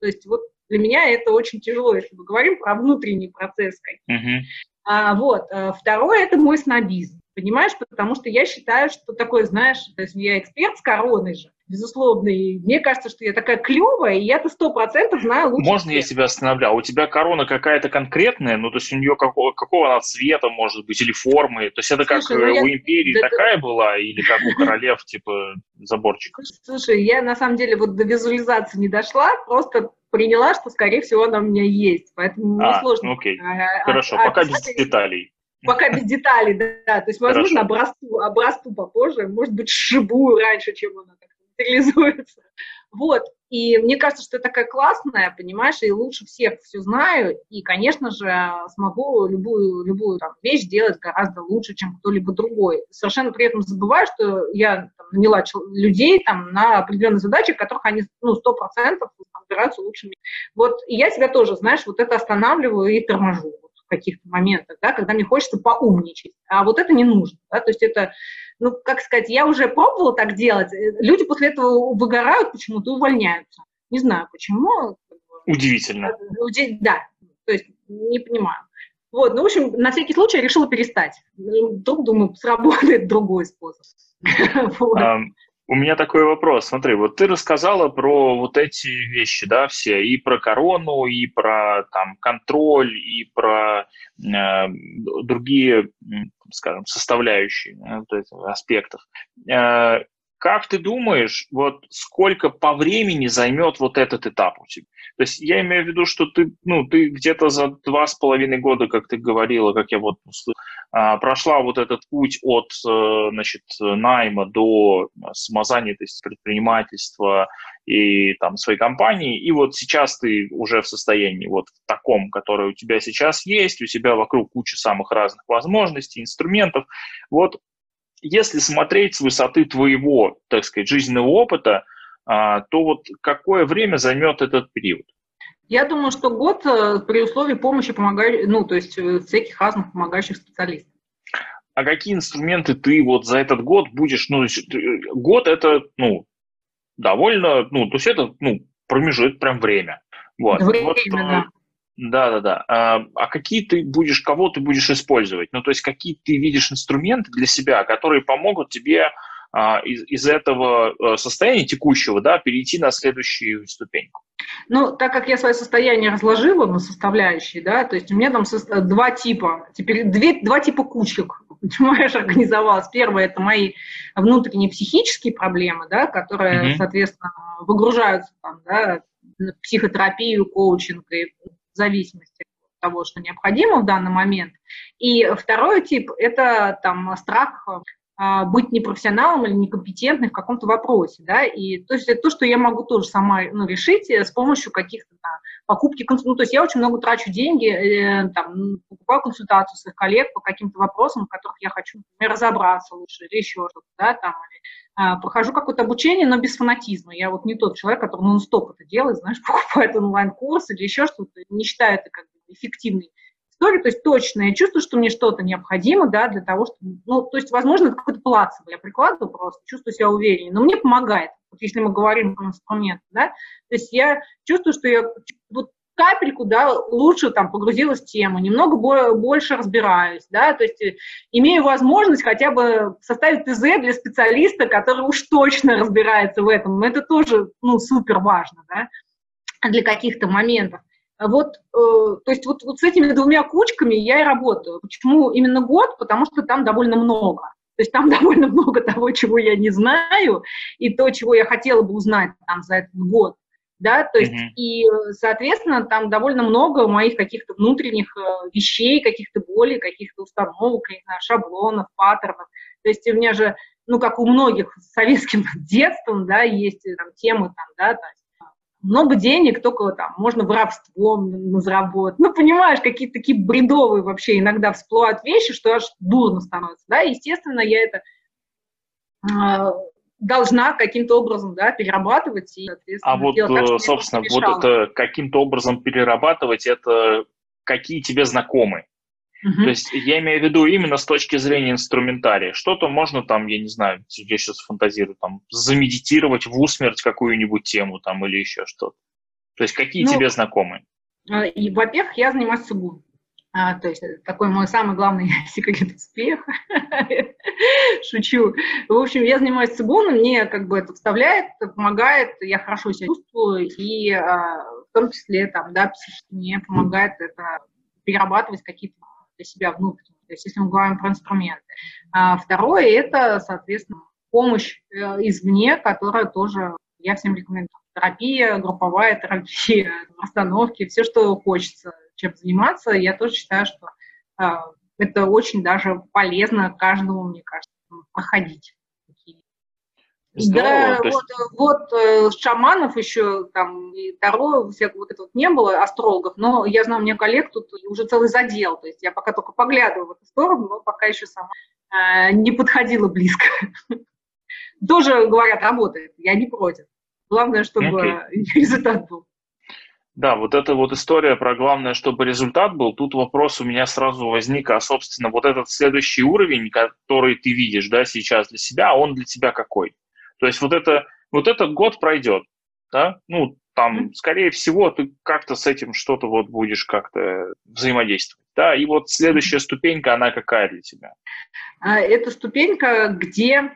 То есть вот для меня это очень тяжело, если мы говорим про внутренний процесс. Uh-huh. А, вот. Э, второе – это мой снобизм. Понимаешь, потому что я считаю, что такое, знаешь, то есть я эксперт с короной же, безусловно, и мне кажется, что я такая клевая, и я-то сто процентов знаю лучше. Можно всех. я тебя остановлю? А у тебя корона какая-то конкретная? Ну, то есть у нее какого, какого она цвета, может быть, или формы? То есть это как Слушай, ну, у я... империи да, такая да... была, или как у королев, типа, заборчик? Слушай, я на самом деле вот до визуализации не дошла, просто приняла, что, скорее всего, она у меня есть, поэтому а, сложно. окей, а, хорошо, а, пока без деталей. Пока без деталей, да. То есть, возможно, обрасту, обрасту попозже, может быть, шибую раньше, чем она так материализуется. Вот. И мне кажется, что это такая классная, понимаешь, и лучше всех все знаю, и, конечно же, смогу любую, любую там, вещь делать гораздо лучше, чем кто-либо другой. Совершенно при этом забываю, что я там, наняла людей там, на определенные задачи, которых они ну, 100% разбираются лучше меня. Вот, и я себя тоже, знаешь, вот это останавливаю и торможу каких-то моментах, да, когда мне хочется поумничать. А вот это не нужно. Да, то есть это, ну, как сказать, я уже пробовала так делать, э, люди после этого выгорают почему-то, увольняются. Не знаю почему. Удивительно. Да, то есть не понимаю. Вот, ну, в общем, на всякий случай я решила перестать. Вдруг, думаю, сработает другой способ. У меня такой вопрос. Смотри, вот ты рассказала про вот эти вещи, да, все, и про корону, и про там контроль, и про э, другие, скажем, составляющие э, вот этих аспектов. Э, как ты думаешь, вот сколько по времени займет вот этот этап у тебя? То есть я имею в виду, что ты, ну, ты где-то за два с половиной года, как ты говорила, как я вот а, прошла вот этот путь от, э, значит, найма до самозанятости, предпринимательства и там своей компании, и вот сейчас ты уже в состоянии вот в таком, которое у тебя сейчас есть, у тебя вокруг куча самых разных возможностей, инструментов. Вот если смотреть с высоты твоего, так сказать, жизненного опыта, а, то вот какое время займет этот период? Я думаю, что год э, при условии помощи помогающих, ну, то есть э, всяких разных помогающих специалистов. А какие инструменты ты вот за этот год будешь, ну, год это, ну, довольно, ну, то есть это, ну, промежуток, прям время. Вот. Время, вот, да. Да, да, да. А, а какие ты будешь, кого ты будешь использовать? Ну, то есть какие ты видишь инструменты для себя, которые помогут тебе а, из, из этого э, состояния текущего, да, перейти на следующую ступеньку? Ну, так как я свое состояние разложила на составляющие, да, то есть у меня там два типа, теперь две, два типа кучек, понимаешь, организовалась. Первое – это мои внутренние психические проблемы, да, которые, mm-hmm. соответственно, выгружаются там, да, психотерапию, коучинг и в зависимости от того, что необходимо в данный момент. И второй тип – это там страх а, быть непрофессионалом или некомпетентным в каком-то вопросе, да, и то есть это то, что я могу тоже сама ну, решить э, с помощью каких-то да, покупки, ну, то есть я очень много трачу деньги, э, там, покупаю консультацию своих коллег по каким-то вопросам, в которых я хочу, например, разобраться лучше или еще что-то, да, там, а, прохожу какое-то обучение, но без фанатизма. Я вот не тот человек, который нон-стоп это делает, знаешь, покупает онлайн-курс или еще что-то, не считаю это как бы эффективной. То есть точно я чувствую, что мне что-то необходимо, да, для того, чтобы, ну, то есть, возможно, это какой-то плацебо, я прикладываю просто, чувствую себя увереннее, но мне помогает, если мы говорим про инструменты, да, то есть я чувствую, что я вот капельку, да, лучше там погрузилась в тему, немного больше разбираюсь, да, то есть э, имею возможность хотя бы составить ТЗ для специалиста, который уж точно разбирается в этом, это тоже, ну, супер важно, да, для каких-то моментов. Вот, э, то есть вот, вот с этими двумя кучками я и работаю. Почему именно год? Потому что там довольно много. То есть там довольно много того, чего я не знаю, и то, чего я хотела бы узнать там за этот год да, то есть, mm-hmm. и, соответственно, там довольно много моих каких-то внутренних э, вещей, каких-то болей, каких-то установок, не знаю, шаблонов, паттернов. То есть у меня же, ну, как у многих с советским детством, да, есть там темы, там, да, то есть, много денег, только там можно воровством заработать. Ну, понимаешь, какие-то такие бредовые вообще иногда всплывают вещи, что аж дурно становится, да, естественно, я это а, должна каким-то образом да, перерабатывать и, соответственно, А вот, так, э, собственно, вот это каким-то образом перерабатывать, это какие тебе знакомы? Uh-huh. То есть я имею в виду именно с точки зрения инструментария. Что-то можно там, я не знаю, я сейчас фантазирую, там, замедитировать в усмерть какую-нибудь тему там или еще что-то. То есть какие ну, тебе знакомы? А, и, во-первых, я занимаюсь сугубо. А, то есть такой мой самый главный секрет успеха. Шучу. В общем, я занимаюсь цигуном, мне как бы это вставляет, помогает, я хорошо себя чувствую, и а, в том числе там, да, психически мне помогает это перерабатывать какие-то для себя внутренние. То есть если мы говорим про инструменты. А второе – это, соответственно, помощь э, извне, которая тоже я всем рекомендую. Терапия, групповая терапия, расстановки, все, что хочется чем заниматься. Я тоже считаю, что а, это очень даже полезно каждому, мне кажется, проходить. Здорово, да, есть... вот, вот э, шаманов еще там и Таро, всякого вот этого не было, астрологов, но я знаю, у меня коллег тут уже целый задел, то есть я пока только поглядываю в эту сторону, но пока еще сама э, не подходила близко. Тоже, говорят, работает, я не против. Главное, чтобы результат был. Да, вот эта вот история про главное, чтобы результат был, тут вопрос у меня сразу возник, а, собственно, вот этот следующий уровень, который ты видишь, да, сейчас для себя, он для тебя какой? То есть вот это, вот этот год пройдет, да, ну, там, скорее всего, ты как-то с этим что-то вот будешь как-то взаимодействовать, да, и вот следующая ступенька, она какая для тебя? А, это ступенька, где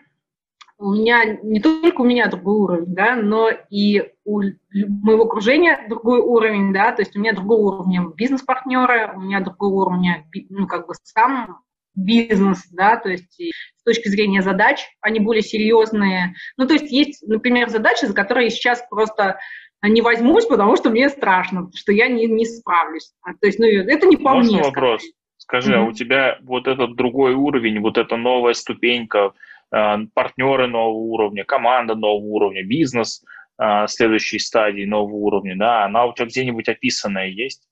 у меня не только у меня другой уровень, да, но и у моего окружения другой уровень, да, то есть у меня другой уровень бизнес-партнеры, у меня другой уровень, ну, как бы сам бизнес, да, то есть точки зрения задач они более серьезные. Ну, то есть есть, например, задачи, за которые я сейчас просто не возьмусь, потому что мне страшно, что я не, не справлюсь. А, то есть, ну, это не по Можно мне. вопрос? Скажи, mm-hmm. а у тебя вот этот другой уровень, вот эта новая ступенька, Э, партнеры нового уровня, команда нового уровня, бизнес э, следующей стадии нового уровня, да, она у тебя где-нибудь описанная есть?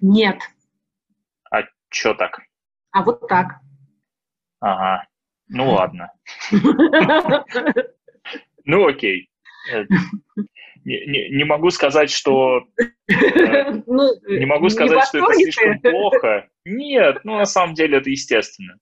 Нет. А что так? А вот так. Ага. Ну ладно. Ну окей. Э, не, не, не могу сказать, что ну, не могу сказать, что это слишком плохо. Нет, ну на самом деле это естественно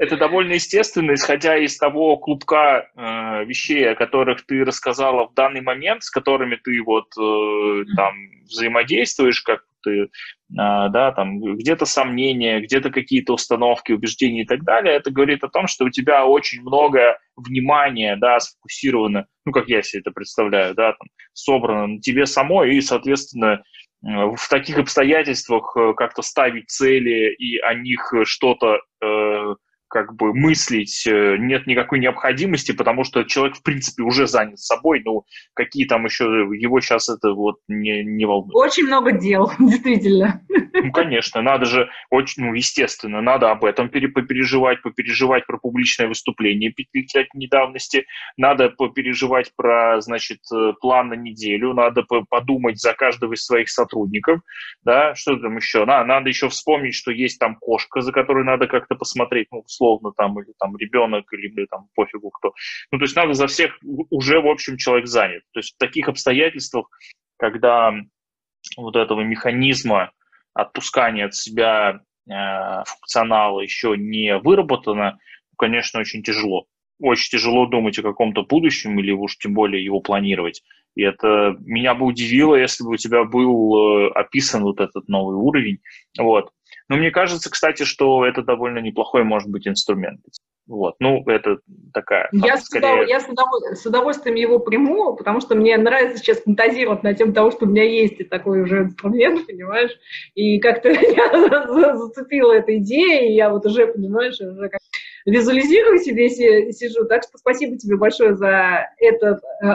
это довольно естественно, исходя из того клубка э, вещей, о которых ты рассказала в данный момент, с которыми ты вот э, там взаимодействуешь, как ты, э, да, там где-то сомнения, где-то какие-то установки, убеждения и так далее, это говорит о том, что у тебя очень много внимания, да, сфокусировано, ну, как я себе это представляю, да, там, собрано на тебе самой, и, соответственно, э, в таких обстоятельствах э, как-то ставить цели и о них что-то э, как бы мыслить э, нет никакой необходимости, потому что человек, в принципе, уже занят собой, ну, какие там еще, его сейчас это вот не, не волнует. Очень много дел, действительно. Ну, конечно, надо же, очень, ну, естественно, надо об этом попереживать, попереживать про публичное выступление пятилетней недавности, надо попереживать про, значит, э, план на неделю, надо подумать за каждого из своих сотрудников, да, что там еще, надо, надо еще вспомнить, что есть там кошка, за которой надо как-то посмотреть, ну, условно, там, или там ребенок, или, там пофигу кто. Ну, то есть надо за всех, уже, в общем, человек занят. То есть в таких обстоятельствах, когда вот этого механизма отпускания от себя э, функционала еще не выработано, конечно, очень тяжело. Очень тяжело думать о каком-то будущем или уж тем более его планировать. И это меня бы удивило, если бы у тебя был э, описан вот этот новый уровень. Вот. Но мне кажется, кстати, что это довольно неплохой может быть инструмент. Вот. Ну, это такая... Я, скорее... я с, удовольствием, с удовольствием его приму, потому что мне нравится сейчас фантазировать на тему того, что у меня есть и такой уже инструмент, понимаешь? И как-то меня зацепила эта идея, и я вот уже, понимаешь, уже как визуализирую себе, сижу. Так что спасибо тебе большое за этот э,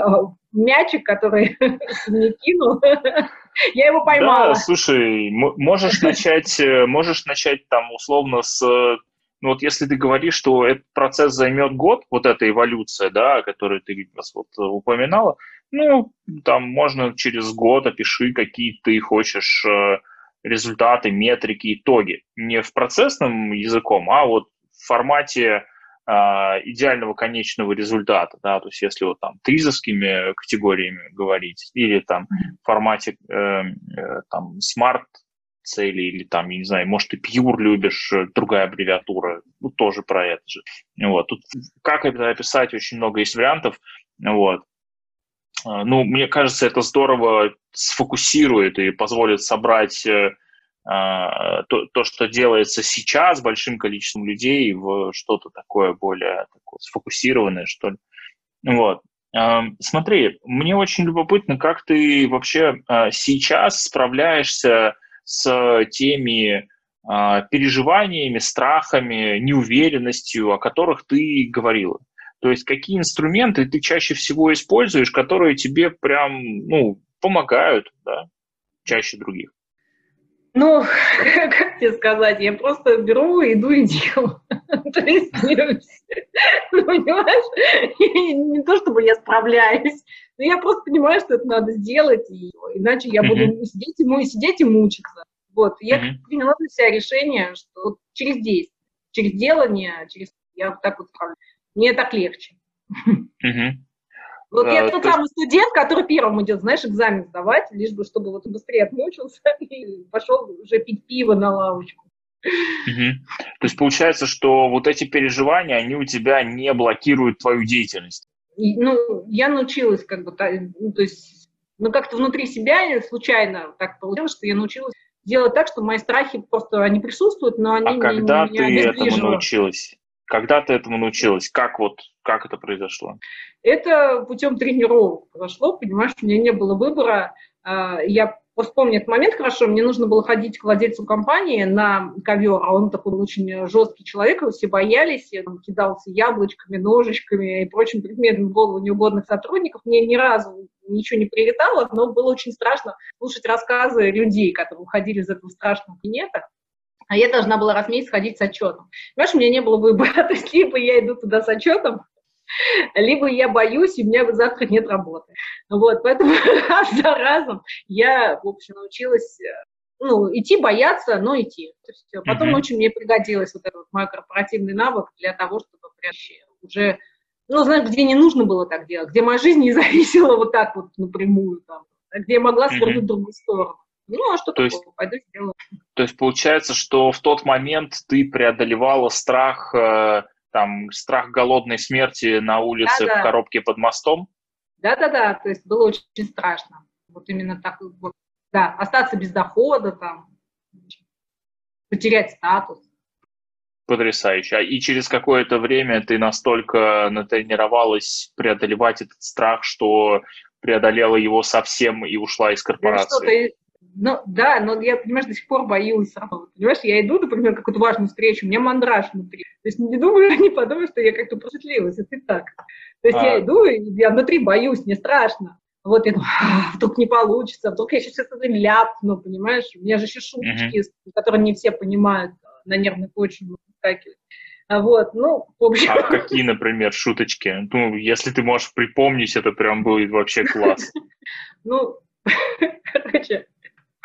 мячик, который мне кинул. Я его поймала. Да, слушай, можешь начать, э, можешь начать там условно с ну вот если ты говоришь, что этот процесс займет год, вот эта эволюция, да, которую ты раз вот упоминала, ну, там можно через год опиши, какие ты хочешь э, результаты, метрики, итоги. Не в процессном языком, а вот в формате э, идеального конечного результата, да, то есть если вот там тризовскими категориями говорить, или там в формате э, э, там смарт цели, или там, я не знаю, может, ты Pure любишь, э, другая аббревиатура, ну, тоже про это же. Вот. Тут как это описать, очень много есть вариантов. Вот. А, ну, мне кажется, это здорово сфокусирует и позволит собрать э, а, то, то, что делается сейчас большим количеством людей, в что-то такое более такое сфокусированное, что ли. Вот. А, смотри, мне очень любопытно, как ты вообще сейчас справляешься с теми переживаниями, страхами, неуверенностью, о которых ты говорила. То есть какие инструменты ты чаще всего используешь, которые тебе прям ну, помогают да, чаще других? Ну, как тебе сказать, я просто беру, иду и делаю. То есть, ну, понимаешь, не то чтобы я справляюсь, но я просто понимаю, что это надо сделать, и, иначе я буду сидеть, и, сидеть и мучиться. Вот, я приняла для себя решение, что вот через действие, через делание, через я вот так вот справляюсь. Мне так легче. Вот я тот самый студент, который первым идет, знаешь, экзамен сдавать, лишь бы, чтобы вот быстрее отмучился и пошел уже пить пиво на лавочку. Угу. То есть получается, что вот эти переживания, они у тебя не блокируют твою деятельность? ну, я научилась как бы, ну, то есть, ну, как-то внутри себя случайно так получилось, что я научилась делать так, что мои страхи просто, они присутствуют, но они а не, когда не, ты этому научилась? Когда ты этому научилась? Как вот, как это произошло? Это путем тренировок произошло, понимаешь, у меня не было выбора. А, я вспомню этот момент хорошо, мне нужно было ходить к владельцу компании на ковер, а он такой очень жесткий человек, его все боялись, он кидался яблочками, ножичками и прочим предметом в голову неугодных сотрудников. Мне ни разу ничего не прилетало, но было очень страшно слушать рассказы людей, которые уходили из этого страшного кабинета. А я должна была раз в месяц ходить с отчетом. Понимаешь, у меня не было выбора. То есть либо я иду туда с отчетом, либо я боюсь, и у меня завтра нет работы. Вот, поэтому раз за разом я, в общем, научилась э, ну, идти бояться, но идти. То есть, э, потом mm-hmm. очень мне пригодилось вот этот мой корпоративный навык для того, чтобы прям уже, ну, знаешь, где не нужно было так делать, где моя жизнь не зависела вот так вот напрямую, там, а где я могла свернуть mm-hmm. в другую сторону. Ну, а что то такое? Есть, Пойду сделаю. То есть получается, что в тот момент ты преодолевала страх э, там страх голодной смерти на улице да, в коробке под мостом? Да-да-да, то есть было очень страшно. Вот именно так, вот, да, остаться без дохода, там, потерять статус. Потрясающе. А и через какое-то время ты настолько натренировалась преодолевать этот страх, что преодолела его совсем и ушла из корпорации? Ну, да, но я, понимаешь, до сих пор боюсь. Понимаешь, я иду, например, на какую-то важную встречу, у меня мандраж внутри. То есть не думаю, не подумаю, что я как-то просветлилась, это так. То есть а... я иду, и я внутри боюсь, мне страшно. Вот я думаю, вдруг не получится, вдруг я сейчас это ляпну, понимаешь? У меня же еще шуточки, mm-hmm. которые не все понимают, на нервной почве выскакивают. А вот, ну, в общем... А какие, например, шуточки? Ну, если ты можешь припомнить, это прям будет вообще класс. Ну, короче,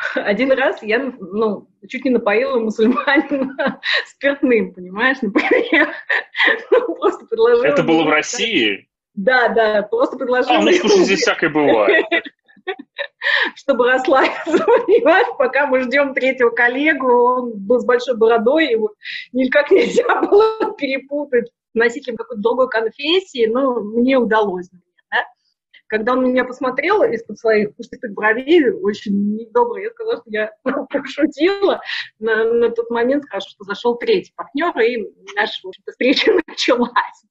один раз я, ну, чуть не напоила мусульманина спиртным, понимаешь, например. Ну, просто предложила... Это было в России? Да, да, просто предложила... А, ну, слушай, здесь всякое бывает. Чтобы расслабиться, понимаешь, пока мы ждем третьего коллегу, он был с большой бородой, его никак нельзя было перепутать носителем какой-то другой конфессии, но мне удалось, да? Когда он меня посмотрел из-под своих пустых бровей, очень недобро, я сказала, что я пошутила. На, на тот момент скажу, что зашел третий партнер, и наша, встреча началась.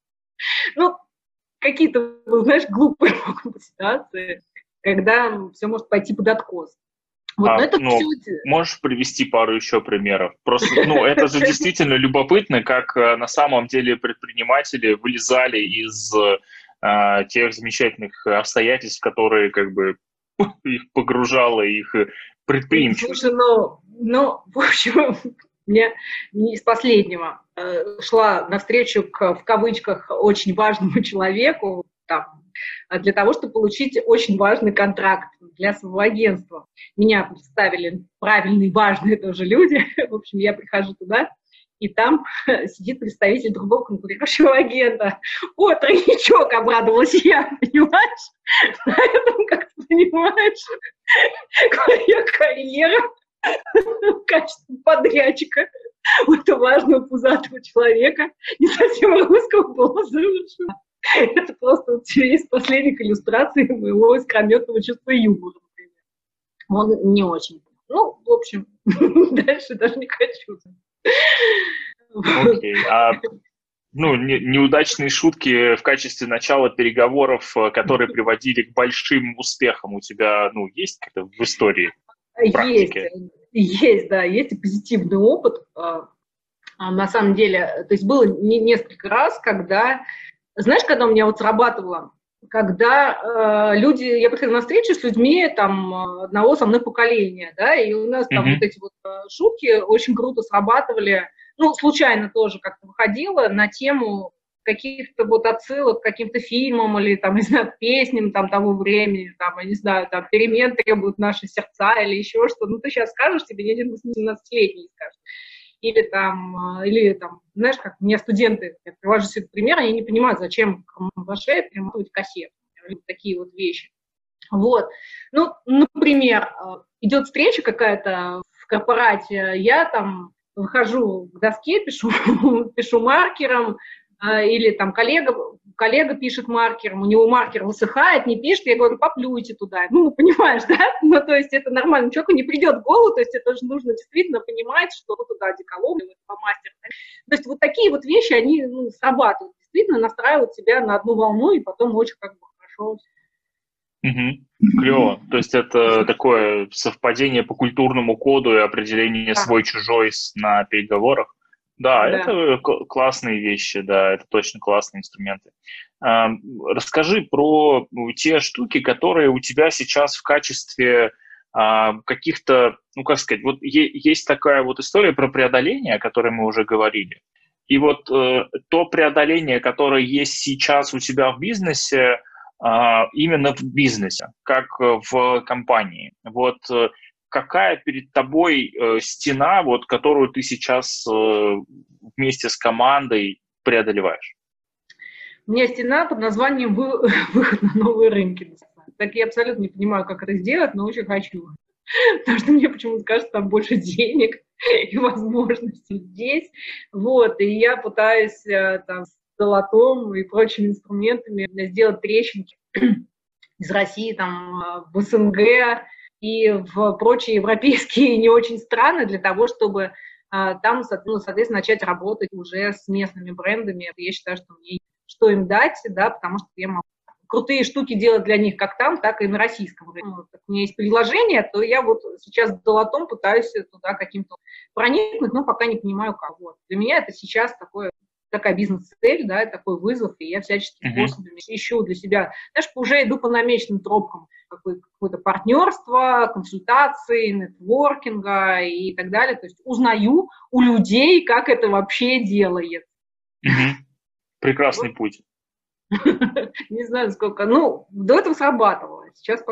Ну, какие-то, знаешь, глупые могут быть ситуации, когда все может пойти под откос. Вот, а, это ну, все... Можешь привести пару еще примеров? Просто, ну, это же действительно любопытно, как э, на самом деле предприниматели вылезали из а, тех замечательных обстоятельств, которые как бы их погружало, их предприимчивость. Слушай, ну, ну, в общем, мне не из последнего э, шла навстречу к, в кавычках, очень важному человеку, там, для того, чтобы получить очень важный контракт для своего агентства. Меня представили правильные, важные тоже люди. В общем, я прихожу туда, и там сидит представитель другого конкурирующего агента. О, тройничок, обрадовалась я, понимаешь? На этом, как ты понимаешь, моя карьера в качестве подрядчика у этого важного пузатого человека, не совсем русского, была завершена. Это просто вот из последних иллюстраций моего искрометного чувства юмора. Он не очень. Ну, в общем, дальше даже не хочу. Окей. А ну, не, неудачные шутки в качестве начала переговоров, э, которые приводили к большим успехам, у тебя, ну, есть как-то в истории? Есть, есть, да, есть и позитивный опыт. А, а на самом деле, то есть было не, несколько раз, когда, знаешь, когда у меня вот срабатывало, когда э, люди, я приходила на встречу с людьми там одного со мной поколения, да, и у нас там mm-hmm. вот эти вот э, шутки очень круто срабатывали, ну, случайно тоже как-то выходила на тему каких-то вот отсылок к каким-то фильмам или, там, не знаю, песням там того времени, там, я не знаю, там, перемен требуют наши сердца или еще что Ну, ты сейчас скажешь, тебе ни один 17-летний скажет. Или там, или там, знаешь, как мне студенты, я привожу себе пример, они не понимают, зачем кромбаше перемотывать кассету, такие вот вещи. Вот. Ну, например, э, идет встреча какая-то в корпорате, я там выхожу к доске, пишу, пишу маркером, или там коллега, коллега пишет маркером, у него маркер высыхает, не пишет, я говорю, поплюйте туда. Ну, понимаешь, да? Ну, то есть это нормально, человеку не придет в голову, то есть это же нужно действительно понимать, что туда одеколон, по мастеру. То есть вот такие вот вещи, они ну, срабатывают, действительно настраивают себя на одну волну, и потом очень как бы хорошо Угу. Клево. То есть это такое совпадение по культурному коду и определение да. свой-чужой на переговорах. Да, да, это классные вещи, да, это точно классные инструменты. Расскажи про ну, те штуки, которые у тебя сейчас в качестве а, каких-то, ну как сказать, вот есть такая вот история про преодоление, о которой мы уже говорили. И вот э, то преодоление, которое есть сейчас у тебя в бизнесе, а, именно в бизнесе, как э, в компании. Вот э, какая перед тобой э, стена, вот, которую ты сейчас вместе с командой преодолеваешь? У меня стена под названием «Выход на новые рынки». Так я абсолютно не понимаю, как это сделать, но очень хочу. Потому что мне почему-то кажется, там больше денег и возможностей здесь. Вот, и я пытаюсь там, золотом и прочими инструментами сделать трещинки из России там, в СНГ и в прочие европейские не очень страны для того, чтобы а, там, ну, соответственно, начать работать уже с местными брендами. Я считаю, что мне что им дать, да, потому что я могу крутые штуки делать для них как там, так и на российском рынке. Ну, у меня есть предложение, то я вот сейчас золотом пытаюсь туда каким-то проникнуть, но пока не понимаю как. Для меня это сейчас такое такая бизнес-цель, да, такой вызов, и я всячески uh-huh. способами ищу для себя, знаешь, уже иду по намеченным тропкам, какое-то партнерство, консультации, нетворкинга и так далее, то есть узнаю у людей, как это вообще делает. Uh-huh. Прекрасный вот. путь. Не знаю, сколько, ну, до этого срабатывало, сейчас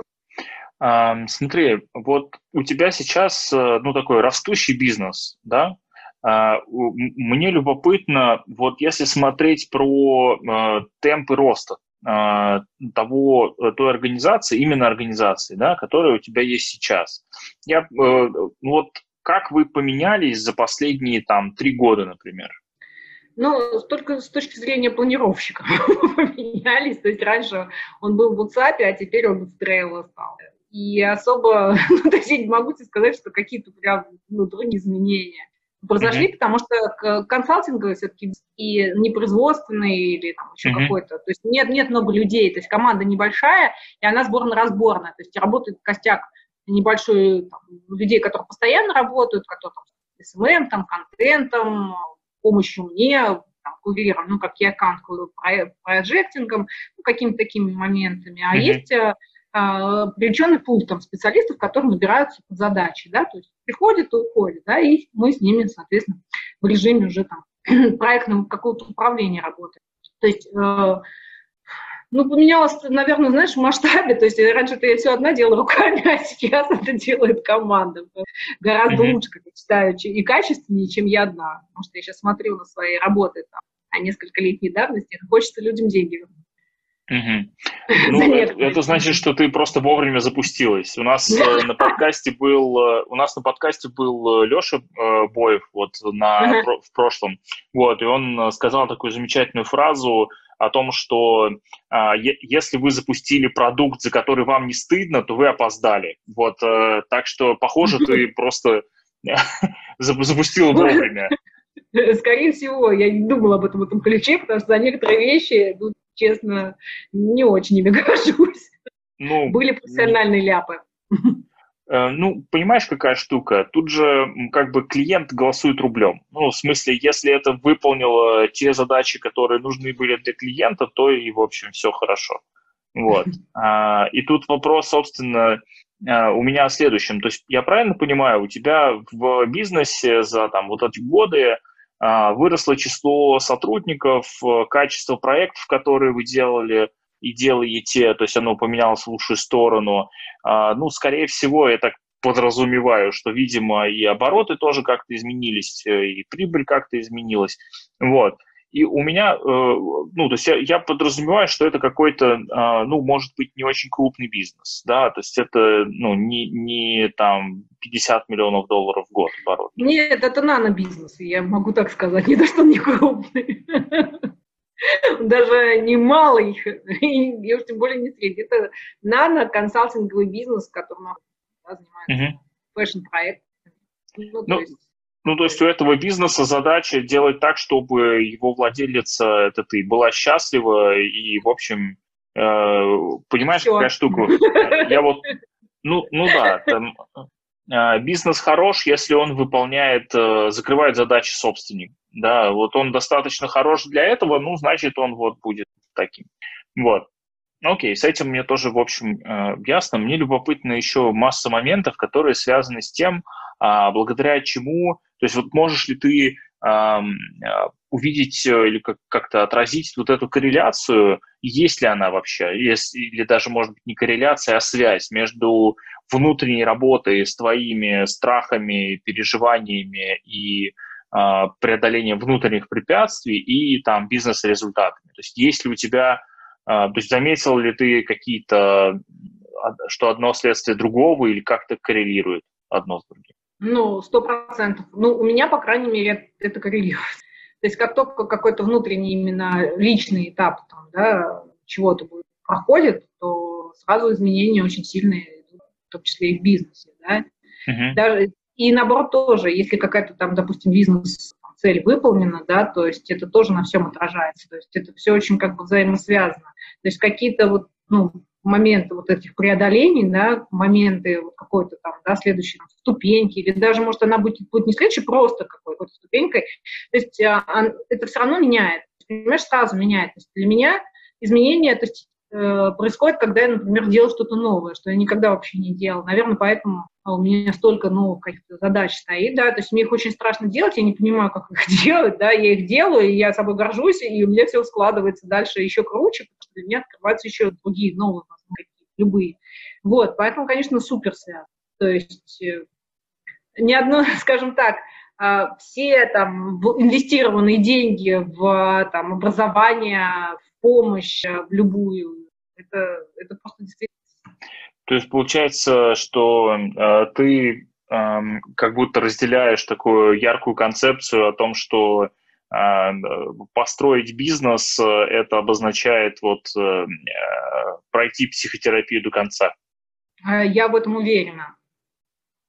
Смотри, вот у тебя сейчас, э, ну, такой растущий бизнес, да, мне любопытно, вот если смотреть про э, темпы роста э, того, э, той организации, именно организации, да, которая у тебя есть сейчас. Я, вот как вы поменялись за последние там три года, например? Ну, только с точки зрения планировщика поменялись. То есть раньше он был в WhatsApp, а теперь он в Trello стал. И особо, ну, то есть я не могу тебе сказать, что какие-то прям ну, другие изменения произошли, mm-hmm. потому что консалтинговый все-таки и непроизводственный или там еще mm-hmm. какой-то, то есть нет, нет много людей, то есть команда небольшая, и она сборно-разборная, то есть работает костяк небольшой там, людей, которые постоянно работают, которые там, СММ, там, контентом, помощью мне, там, курьером, ну, как я аккаунт, проектингом, ну, какими-то такими моментами. А mm-hmm. есть а, привлеченный пул там, специалистов, которые набираются под задачи, да, то есть приходят и уходят, да, и мы с ними, соответственно, в режиме уже там проектного какого-то управления работаем. То есть э, ну, поменялось, наверное, знаешь, в масштабе. То есть раньше это я все одна делала руками, а сейчас это делает команда. Гораздо mm-hmm. лучше, как я считаю, и качественнее, чем я одна. Потому что я сейчас смотрю на свои работы там, а несколько летней давности, хочется людям деньги вернуть. Угу. Ну, это, это значит, что ты просто вовремя запустилась. У нас э, на подкасте был, э, у нас на подкасте был э, Леша Боев вот на в прошлом, вот, и он сказал такую замечательную фразу о том, что а, если вы запустили продукт, за который вам не стыдно, то вы опоздали. Вот, так что, похоже, ты просто запустила вовремя. Скорее всего, я не думала об этом в этом ключе, потому что за некоторые вещи, ну, честно, не очень ими горжусь. Ну, Были профессиональные ляпы. Э, ну, понимаешь, какая штука? Тут же как бы клиент голосует рублем. Ну, в смысле, если это выполнило те задачи, которые нужны были для клиента, то и, в общем, все хорошо. Вот. А, и тут вопрос, собственно, э, у меня в следующем. То есть я правильно понимаю, у тебя в бизнесе за там вот эти годы а, выросло число сотрудников, э, качество проектов, которые вы делали и делаете, то есть оно поменялось в лучшую сторону. А, ну, скорее всего, я так подразумеваю, что, видимо, и обороты тоже как-то изменились, э, и прибыль как-то изменилась. Вот. И у меня, э, ну, то есть я, я подразумеваю, что это какой-то, а, ну, может быть, не очень крупный бизнес, да, то есть это, ну, не, не там 50 миллионов долларов в год оборот. Нет, это нано-бизнес, я могу так сказать, не то, что он не крупный. Даже не малый, и уж тем более не средний. Это нано-консалтинговый бизнес, которым занимается фэшн-проект. Ну, ну, есть ну, то есть у этого бизнеса задача делать так, чтобы его владелица, это ты, была счастлива и, в общем, э, понимаешь, Все. какая штука? Я вот, ну, ну да, там, э, бизнес хорош, если он выполняет, э, закрывает задачи собственник. Да, вот он достаточно хорош для этого, ну, значит, он вот будет таким. Вот. Окей, с этим мне тоже, в общем, э, ясно. Мне любопытно еще масса моментов, которые связаны с тем, а, благодаря чему то есть вот можешь ли ты э, увидеть или как- как-то отразить вот эту корреляцию, есть ли она вообще, есть, или даже, может быть, не корреляция, а связь между внутренней работой с твоими страхами, переживаниями и э, преодолением внутренних препятствий и там бизнес-результатами. То есть есть ли у тебя, э, то есть заметил ли ты какие-то, что одно следствие другого или как-то коррелирует одно с другим? Ну, сто процентов. Ну, у меня, по крайней мере, это коррелирует. То есть как только какой-то внутренний именно личный этап там, да, чего-то проходит, то сразу изменения очень сильные, в том числе и в бизнесе. Да? Uh-huh. Даже, и наоборот тоже, если какая-то там, допустим, бизнес-цель выполнена, да, то есть это тоже на всем отражается. То есть это все очень как бы взаимосвязано. То есть какие-то вот, ну, моменты вот этих преодолений, да, моменты вот какой-то там, да, следующей там, ступеньки, или даже, может, она будет, будет не следующей, просто какой-то ступенькой. То есть а, а, это все равно меняет, понимаешь, сразу меняет. То есть для меня изменения то есть, э, происходит, когда я, например, делаю что-то новое, что я никогда вообще не делала. Наверное, поэтому у меня столько новых каких-то задач стоит, да, то есть мне их очень страшно делать, я не понимаю, как их делать, да, я их делаю, и я собой горжусь, и у меня все складывается дальше еще круче, для меня открываются еще другие новые любые. Вот, поэтому, конечно, супер связано. То есть э, ни одно, скажем так, а, все там инвестированные деньги в там, образование, в помощь, э, в любую, это, это просто действительно... То есть получается, что э, ты э, как будто разделяешь такую яркую концепцию о том, что построить бизнес, это обозначает вот пройти психотерапию до конца. Я в этом уверена.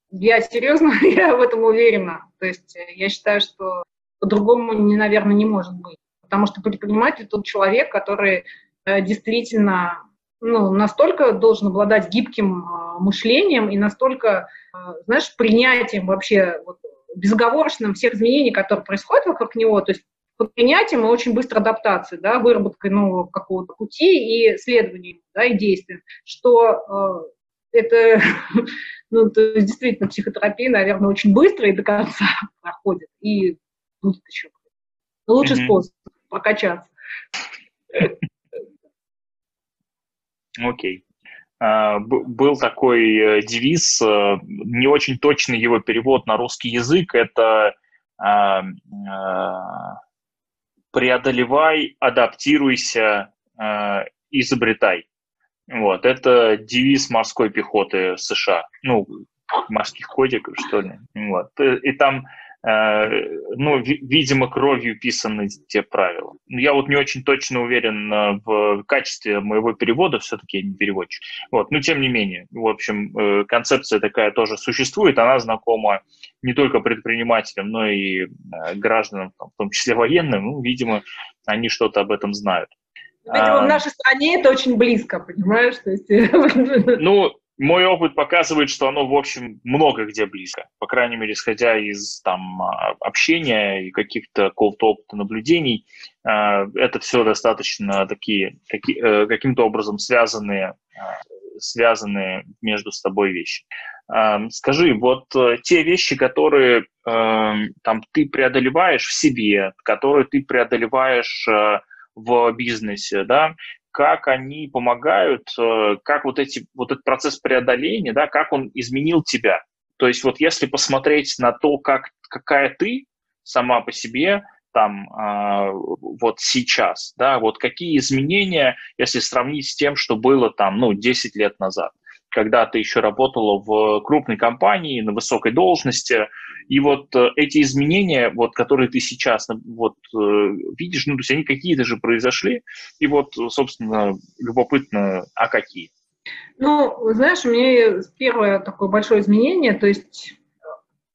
Я серьезно, я в этом уверена. То есть я считаю, что по-другому, наверное, не может быть. Потому что предприниматель тот человек, который действительно ну, настолько должен обладать гибким э, мышлением и настолько, э, знаешь, принятием вообще вот, безоговорочным всех изменений, которые происходят вокруг него, то есть под принятием и очень быстрой адаптацией, да, выработкой нового какого-то пути и следованием, да, и действием, что э, это, ну, то есть действительно психотерапия, наверное, очень быстро и до конца проходит, и будет еще лучший mm-hmm. способ прокачаться. Окей. А, был такой э, девиз, э, не очень точный его перевод на русский язык, это преодолевай, адаптируйся, изобретай. Вот, это девиз морской пехоты США, ну, морских кодиков, что ли. Вот. И там Э, ну, видимо, кровью писаны те правила. Я вот не очень точно уверен э, в качестве моего перевода, все-таки я не переводчик. Вот, но тем не менее, в общем, э, концепция такая тоже существует, она знакома не только предпринимателям, но и гражданам, в том числе военным, ну, видимо, они что-то об этом знают. Видимо, в а, нашей стране это очень близко, понимаешь? То есть... Ну, мой опыт показывает, что оно, в общем, много где близко. По крайней мере, исходя из там, а, общения и каких-то опыта наблюдений, а, это все достаточно такие, э, каким-то образом связанные, а, связанные между собой вещи. Скажи, вот э, те вещи, которые эм, там, ты преодолеваешь в себе, которые ты преодолеваешь э, в бизнесе, да, как они помогают, э, как вот, эти, вот этот процесс преодоления, да, как он изменил тебя. То есть вот если посмотреть на то, как, какая ты сама по себе, там э, вот сейчас, да, вот какие изменения, если сравнить с тем, что было там, ну, 10 лет назад когда ты еще работала в крупной компании на высокой должности, и вот э, эти изменения, вот, которые ты сейчас вот, э, видишь, ну, то есть они какие-то же произошли, и вот, собственно, любопытно, а какие? Ну, знаешь, у меня первое такое большое изменение, то есть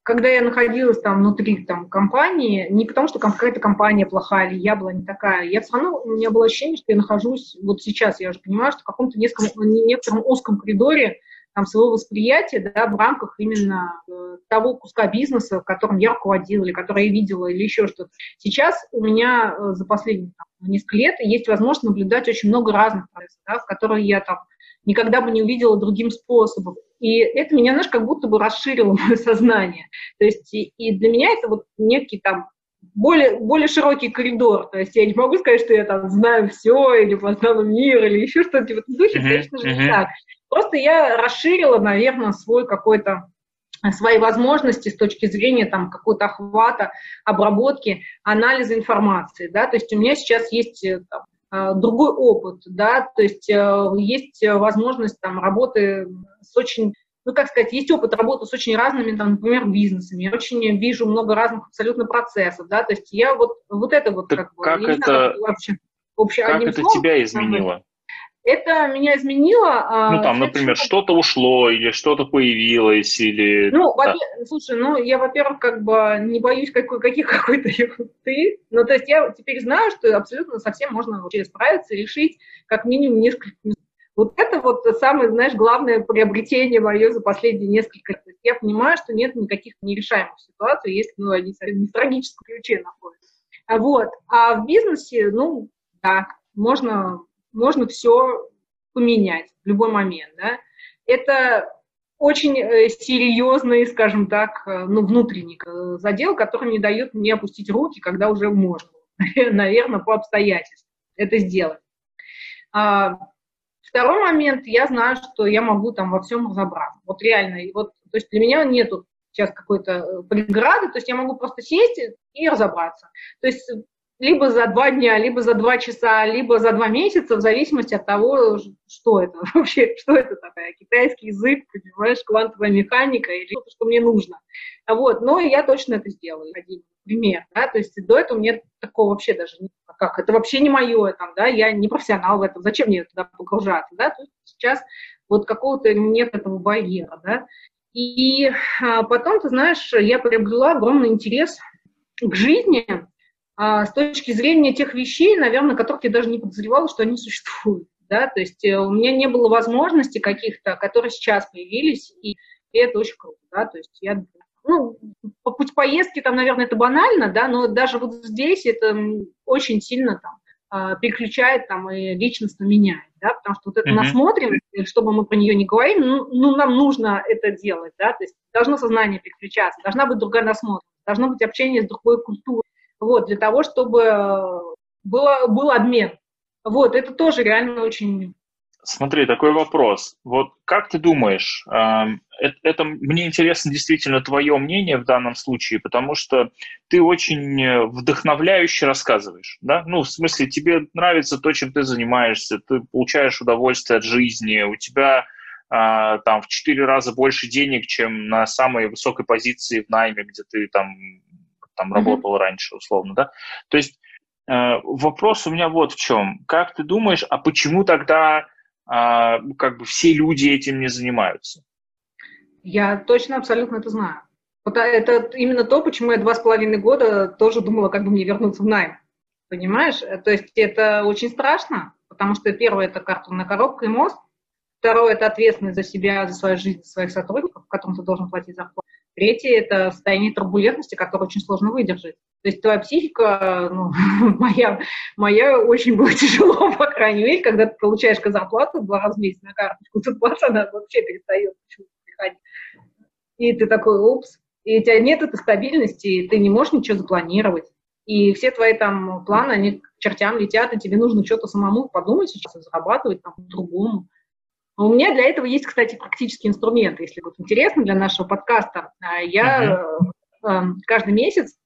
когда я находилась там внутри там, компании, не потому что какая-то компания плохая или я была не такая, я все равно, у меня было ощущение, что я нахожусь, вот сейчас я уже понимаю, что в каком-то некотором, некотором узком коридоре там, своего восприятия да, в рамках именно э, того куска бизнеса, которым я руководила, или который я видела, или еще что-то. Сейчас у меня э, за последние там, несколько лет есть возможность наблюдать очень много разных процессов, да, в которые я там никогда бы не увидела другим способом. И это меня, знаешь, как будто бы расширило мое сознание. То есть и, и для меня это вот некий там более, более широкий коридор. То есть я не могу сказать, что я там знаю все, или познала мир, или еще что-то в этом духе, uh-huh, конечно же, uh-huh. не так. Просто я расширила, наверное, свой какой-то свои возможности с точки зрения там какого-то охвата, обработки, анализа информации, да, то есть у меня сейчас есть э, там, э, другой опыт, да, то есть э, есть возможность там работы с очень ну, как сказать, есть опыт работы с очень разными, там, например, бизнесами. Я очень вижу много разных абсолютно процессов, да, то есть я вот, вот это вот так как бы... Как это, знаю, вообще, вообще, как это словом, тебя изменило? Это меня изменило. А, ну, там, например, что-то ушло, или что-то появилось, или... Ну, да. слушай, ну, я, во-первых, как бы не боюсь какой, каких какой-то ерунды. Ну, то есть я теперь знаю, что абсолютно совсем можно вообще справиться решить как минимум несколько вот это вот самое, знаешь, главное приобретение мое за последние несколько лет. Я понимаю, что нет никаких нерешаемых ситуаций, если ну, они не в трагическом ключе находятся. Вот. А в бизнесе, ну, да, можно можно все поменять в любой момент. Да? Это очень э, серьезный, скажем так, э, ну, внутренний э, задел, который не дает мне опустить руки, когда уже можно, наверное, по обстоятельствам это сделать. А, второй момент, я знаю, что я могу там во всем разобраться. Вот реально, и вот, то есть для меня нету сейчас какой-то преграды, то есть я могу просто сесть и разобраться. То есть либо за два дня, либо за два часа, либо за два месяца, в зависимости от того, что это вообще, что это такое, китайский язык, понимаешь, квантовая механика или что-то, что мне нужно. Вот, но я точно это сделаю. пример, да, то есть до этого мне такого вообще даже не как, это вообще не мое, там, да, я не профессионал в этом, зачем мне туда погружаться, да, то есть сейчас вот какого-то нет этого барьера, да, и а, потом, ты знаешь, я приобрела огромный интерес к жизни с точки зрения тех вещей, наверное, которых я даже не подозревала, что они существуют, да, то есть э, у меня не было возможностей каких-то, которые сейчас появились, и, это очень круто, да, то есть я ну, по путь поездки там, наверное, это банально, да, но даже вот здесь это очень сильно там а, переключает там и личностно меняет, да, потому что вот эта mm-hmm. насмотренность, чтобы мы про нее не говорили, ну, ну, нам нужно это делать, да, то есть должно сознание переключаться, должна быть другая насмотренность, должно быть общение с другой культурой, вот, для того, чтобы было, был обмен. Вот, это тоже реально очень Смотри, такой вопрос. Вот как ты думаешь, это, это мне интересно действительно твое мнение в данном случае, потому что ты очень вдохновляюще рассказываешь, да? Ну, в смысле, тебе нравится то, чем ты занимаешься, ты получаешь удовольствие от жизни, у тебя а, там в четыре раза больше денег, чем на самой высокой позиции в найме, где ты там, там mm-hmm. работал раньше, условно, да? То есть э, вопрос у меня вот в чем. Как ты думаешь, а почему тогда а, как бы все люди этим не занимаются. Я точно абсолютно это знаю. Вот это именно то, почему я два с половиной года тоже думала, как бы мне вернуться в найм. Понимаешь? То есть это очень страшно, потому что первое – это картонная коробка и мост, второе – это ответственность за себя, за свою жизнь, за своих сотрудников, которым ты должен платить зарплату. Третье – это состояние турбулентности, которое очень сложно выдержать. То есть твоя психика, ну, моя, моя очень было тяжело, по крайней мере, когда ты получаешь зарплату два раза в месяц на карточку, тут она вообще перестает приходить. И ты такой, упс, и у тебя нет этой стабильности, и ты не можешь ничего запланировать. И все твои там планы, они к чертям летят, и тебе нужно что-то самому подумать сейчас, зарабатывать там по-другому. У меня для этого есть, кстати, практические инструменты. Если будет интересно для нашего подкаста, а, я uh-huh. каждый месяц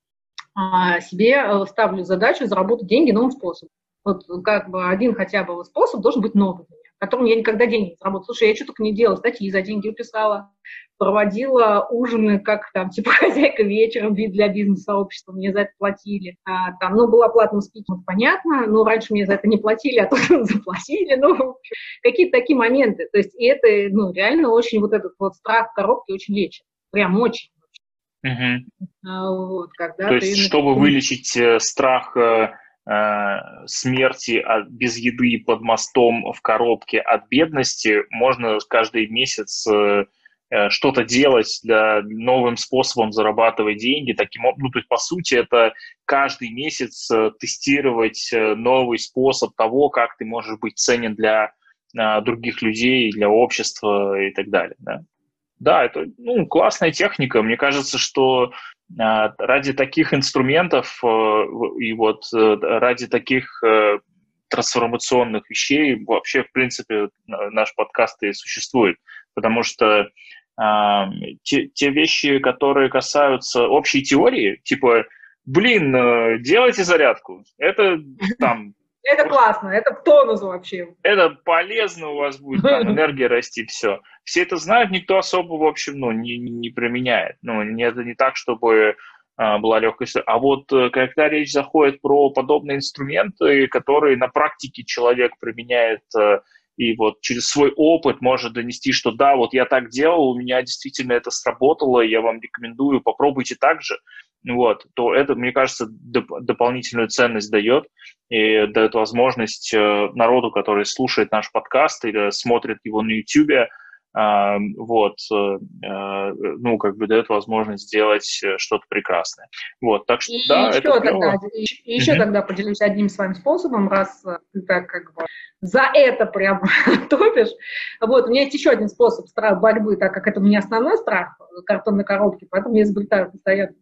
а, себе э, ставлю задачу заработать деньги новым способом. Вот как бы один хотя бы способ должен быть новый которым я никогда деньги не заработала. Слушай, я что только не делала, статьи за деньги писала, проводила ужины, как там, типа хозяйка вечером для бизнес-сообщества, мне за это платили. А, там, ну, была платным спикером, понятно, но раньше мне за это не платили, а тут заплатили, ну, какие-то такие моменты. То есть, и это, ну, реально очень вот этот вот страх коробки очень лечит, прям очень. Угу. А, вот, когда То есть, чтобы вылечить э, страх Э, смерти от, без еды под мостом в коробке от бедности можно каждый месяц э, э, что-то делать для новым способом зарабатывать деньги. Таким, ну, то есть, по сути, это каждый месяц тестировать новый способ того, как ты можешь быть ценен для других людей, для общества и так далее. Да, да это ну, классная техника. Мне кажется, что а, ради таких инструментов э, и вот э, ради таких э, трансформационных вещей вообще, в принципе, наш подкаст и существует. Потому что э, те, те вещи, которые касаются общей теории, типа, блин, делайте зарядку, это там это классно, это в тонус вообще. Это полезно, у вас будет там, энергия расти, все. Все это знают, никто особо, в общем, ну, не, не применяет. Ну, это не так, чтобы а, была легкость. А вот э, когда речь заходит про подобные инструменты, которые на практике человек применяет а, и вот через свой опыт может донести, что да, вот я так делал, у меня действительно это сработало, я вам рекомендую, попробуйте так же вот, то это, мне кажется, доп- дополнительную ценность дает и дает возможность э, народу, который слушает наш подкаст или смотрит его на YouTube, вот, э, э, ну, как бы дает возможность сделать э, что-то прекрасное. Вот, так что, и да, еще это тогда, еще, еще mm-hmm. тогда поделюсь одним своим способом, раз ты так как бы за это прям топишь. Вот, у меня есть еще один способ страх борьбы, так как это у меня основной страх картонной коробки, поэтому я изобретаю постоянно.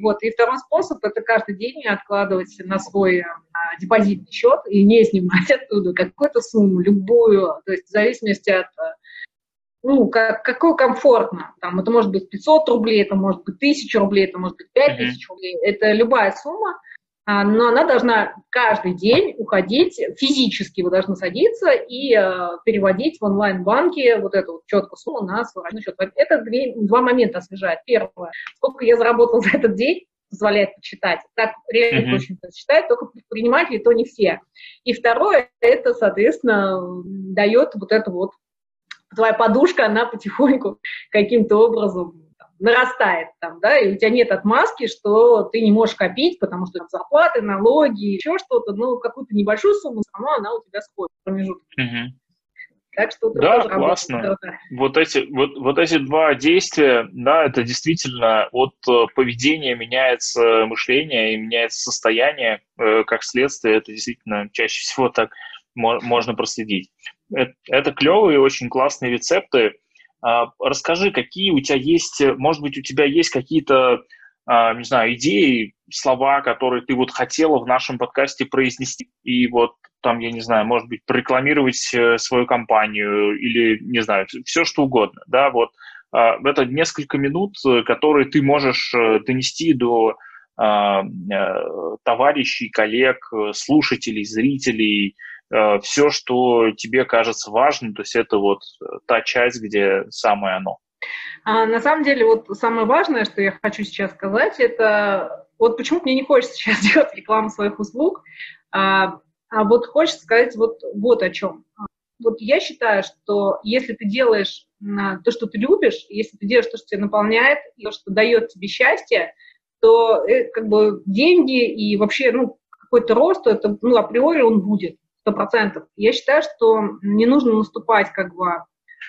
Вот, и второй способ – это каждый день откладывать на свой а, депозитный счет и не снимать оттуда какую-то сумму, любую, то есть в зависимости от ну, как, какое комфортно. Там, это может быть 500 рублей, это может быть 1000 рублей, это может быть 5000 mm-hmm. рублей. Это любая сумма, но она должна каждый день уходить физически, вы должны садиться и э, переводить в онлайн-банке вот эту вот четкую сумму на свой счет. Это две, два момента освежает. Первое, сколько я заработал за этот день, позволяет почитать. Так реально mm-hmm. очень читают, только предприниматели, то не все. И второе, это, соответственно, дает вот это вот твоя подушка, она потихоньку каким-то образом нарастает там, да, и у тебя нет отмазки, что ты не можешь копить, потому что там зарплаты, налоги, еще что-то, ну, какую-то небольшую сумму, все равно она у тебя сходит в промежуток. Угу. Так что да, классно. Вот эти, вот, вот эти два действия, да, это действительно от э, поведения меняется мышление и меняется состояние, э, как следствие, это действительно чаще всего так можно проследить. Это, это клевые, очень классные рецепты. А, расскажи, какие у тебя есть, может быть, у тебя есть какие-то, а, не знаю, идеи, слова, которые ты вот хотела в нашем подкасте произнести, и вот там, я не знаю, может быть, прорекламировать э, свою компанию или, не знаю, все что угодно, да, вот а, это несколько минут, э, которые ты можешь э, донести до товарищей, коллег, слушателей, зрителей, Э, все, что тебе кажется важным, то есть это вот э, та часть, где самое оно. А, на самом деле, вот самое важное, что я хочу сейчас сказать, это вот почему мне не хочется сейчас делать рекламу своих услуг, а, а вот хочется сказать вот, вот о чем. Вот я считаю, что если ты делаешь то, что ты любишь, если ты делаешь то, что тебя наполняет, то, что дает тебе счастье, то э, как бы деньги и вообще ну, какой-то рост, это ну, априори он будет сто процентов. Я считаю, что не нужно наступать как бы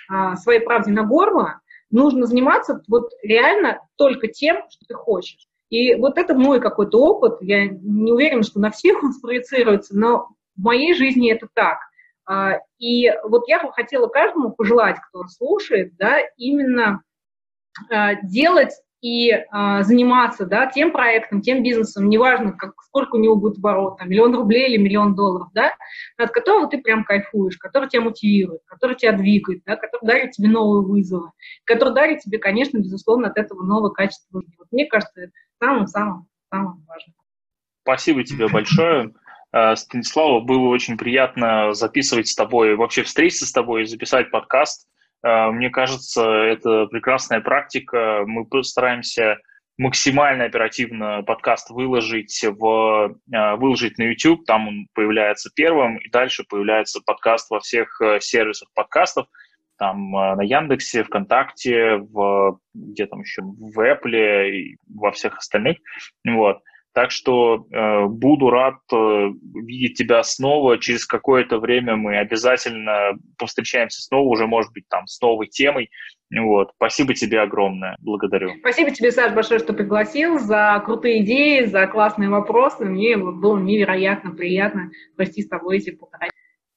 а, своей правде на горло, нужно заниматься вот реально только тем, что ты хочешь. И вот это мой какой-то опыт, я не уверена, что на всех он спроецируется, но в моей жизни это так. А, и вот я бы хотела каждому пожелать, кто слушает, да, именно а, делать и а, заниматься да, тем проектом, тем бизнесом, неважно, как, сколько у него будет оборот, там, миллион рублей или миллион долларов, да, от которого ты прям кайфуешь, который тебя мотивирует, который тебя двигает, да, который дарит тебе новые вызовы, который дарит тебе, конечно, безусловно, от этого новое качество жизни. Вот мне кажется, это самым-самым-самым важным. Спасибо тебе большое. Э, Станислава, было очень приятно записывать с тобой, вообще встретиться с тобой и записать подкаст. Э, мне кажется, это прекрасная практика. Мы стараемся максимально оперативно подкаст выложить, в, э, выложить на YouTube, там он появляется первым, и дальше появляется подкаст во всех э, сервисах подкастов, там на Яндексе, ВКонтакте, в, где там еще, в Apple и во всех остальных. Вот. Так что э, буду рад э, видеть тебя снова. Через какое-то время мы обязательно повстречаемся снова, уже, может быть, там с новой темой. Вот. Спасибо тебе огромное. Благодарю. Спасибо тебе, Саш, большое, что пригласил, за крутые идеи, за классные вопросы. Мне было невероятно приятно провести с тобой эти полтора.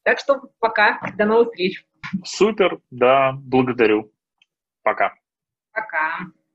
Так что пока. До новых встреч. Супер. Да, благодарю. Пока. Пока.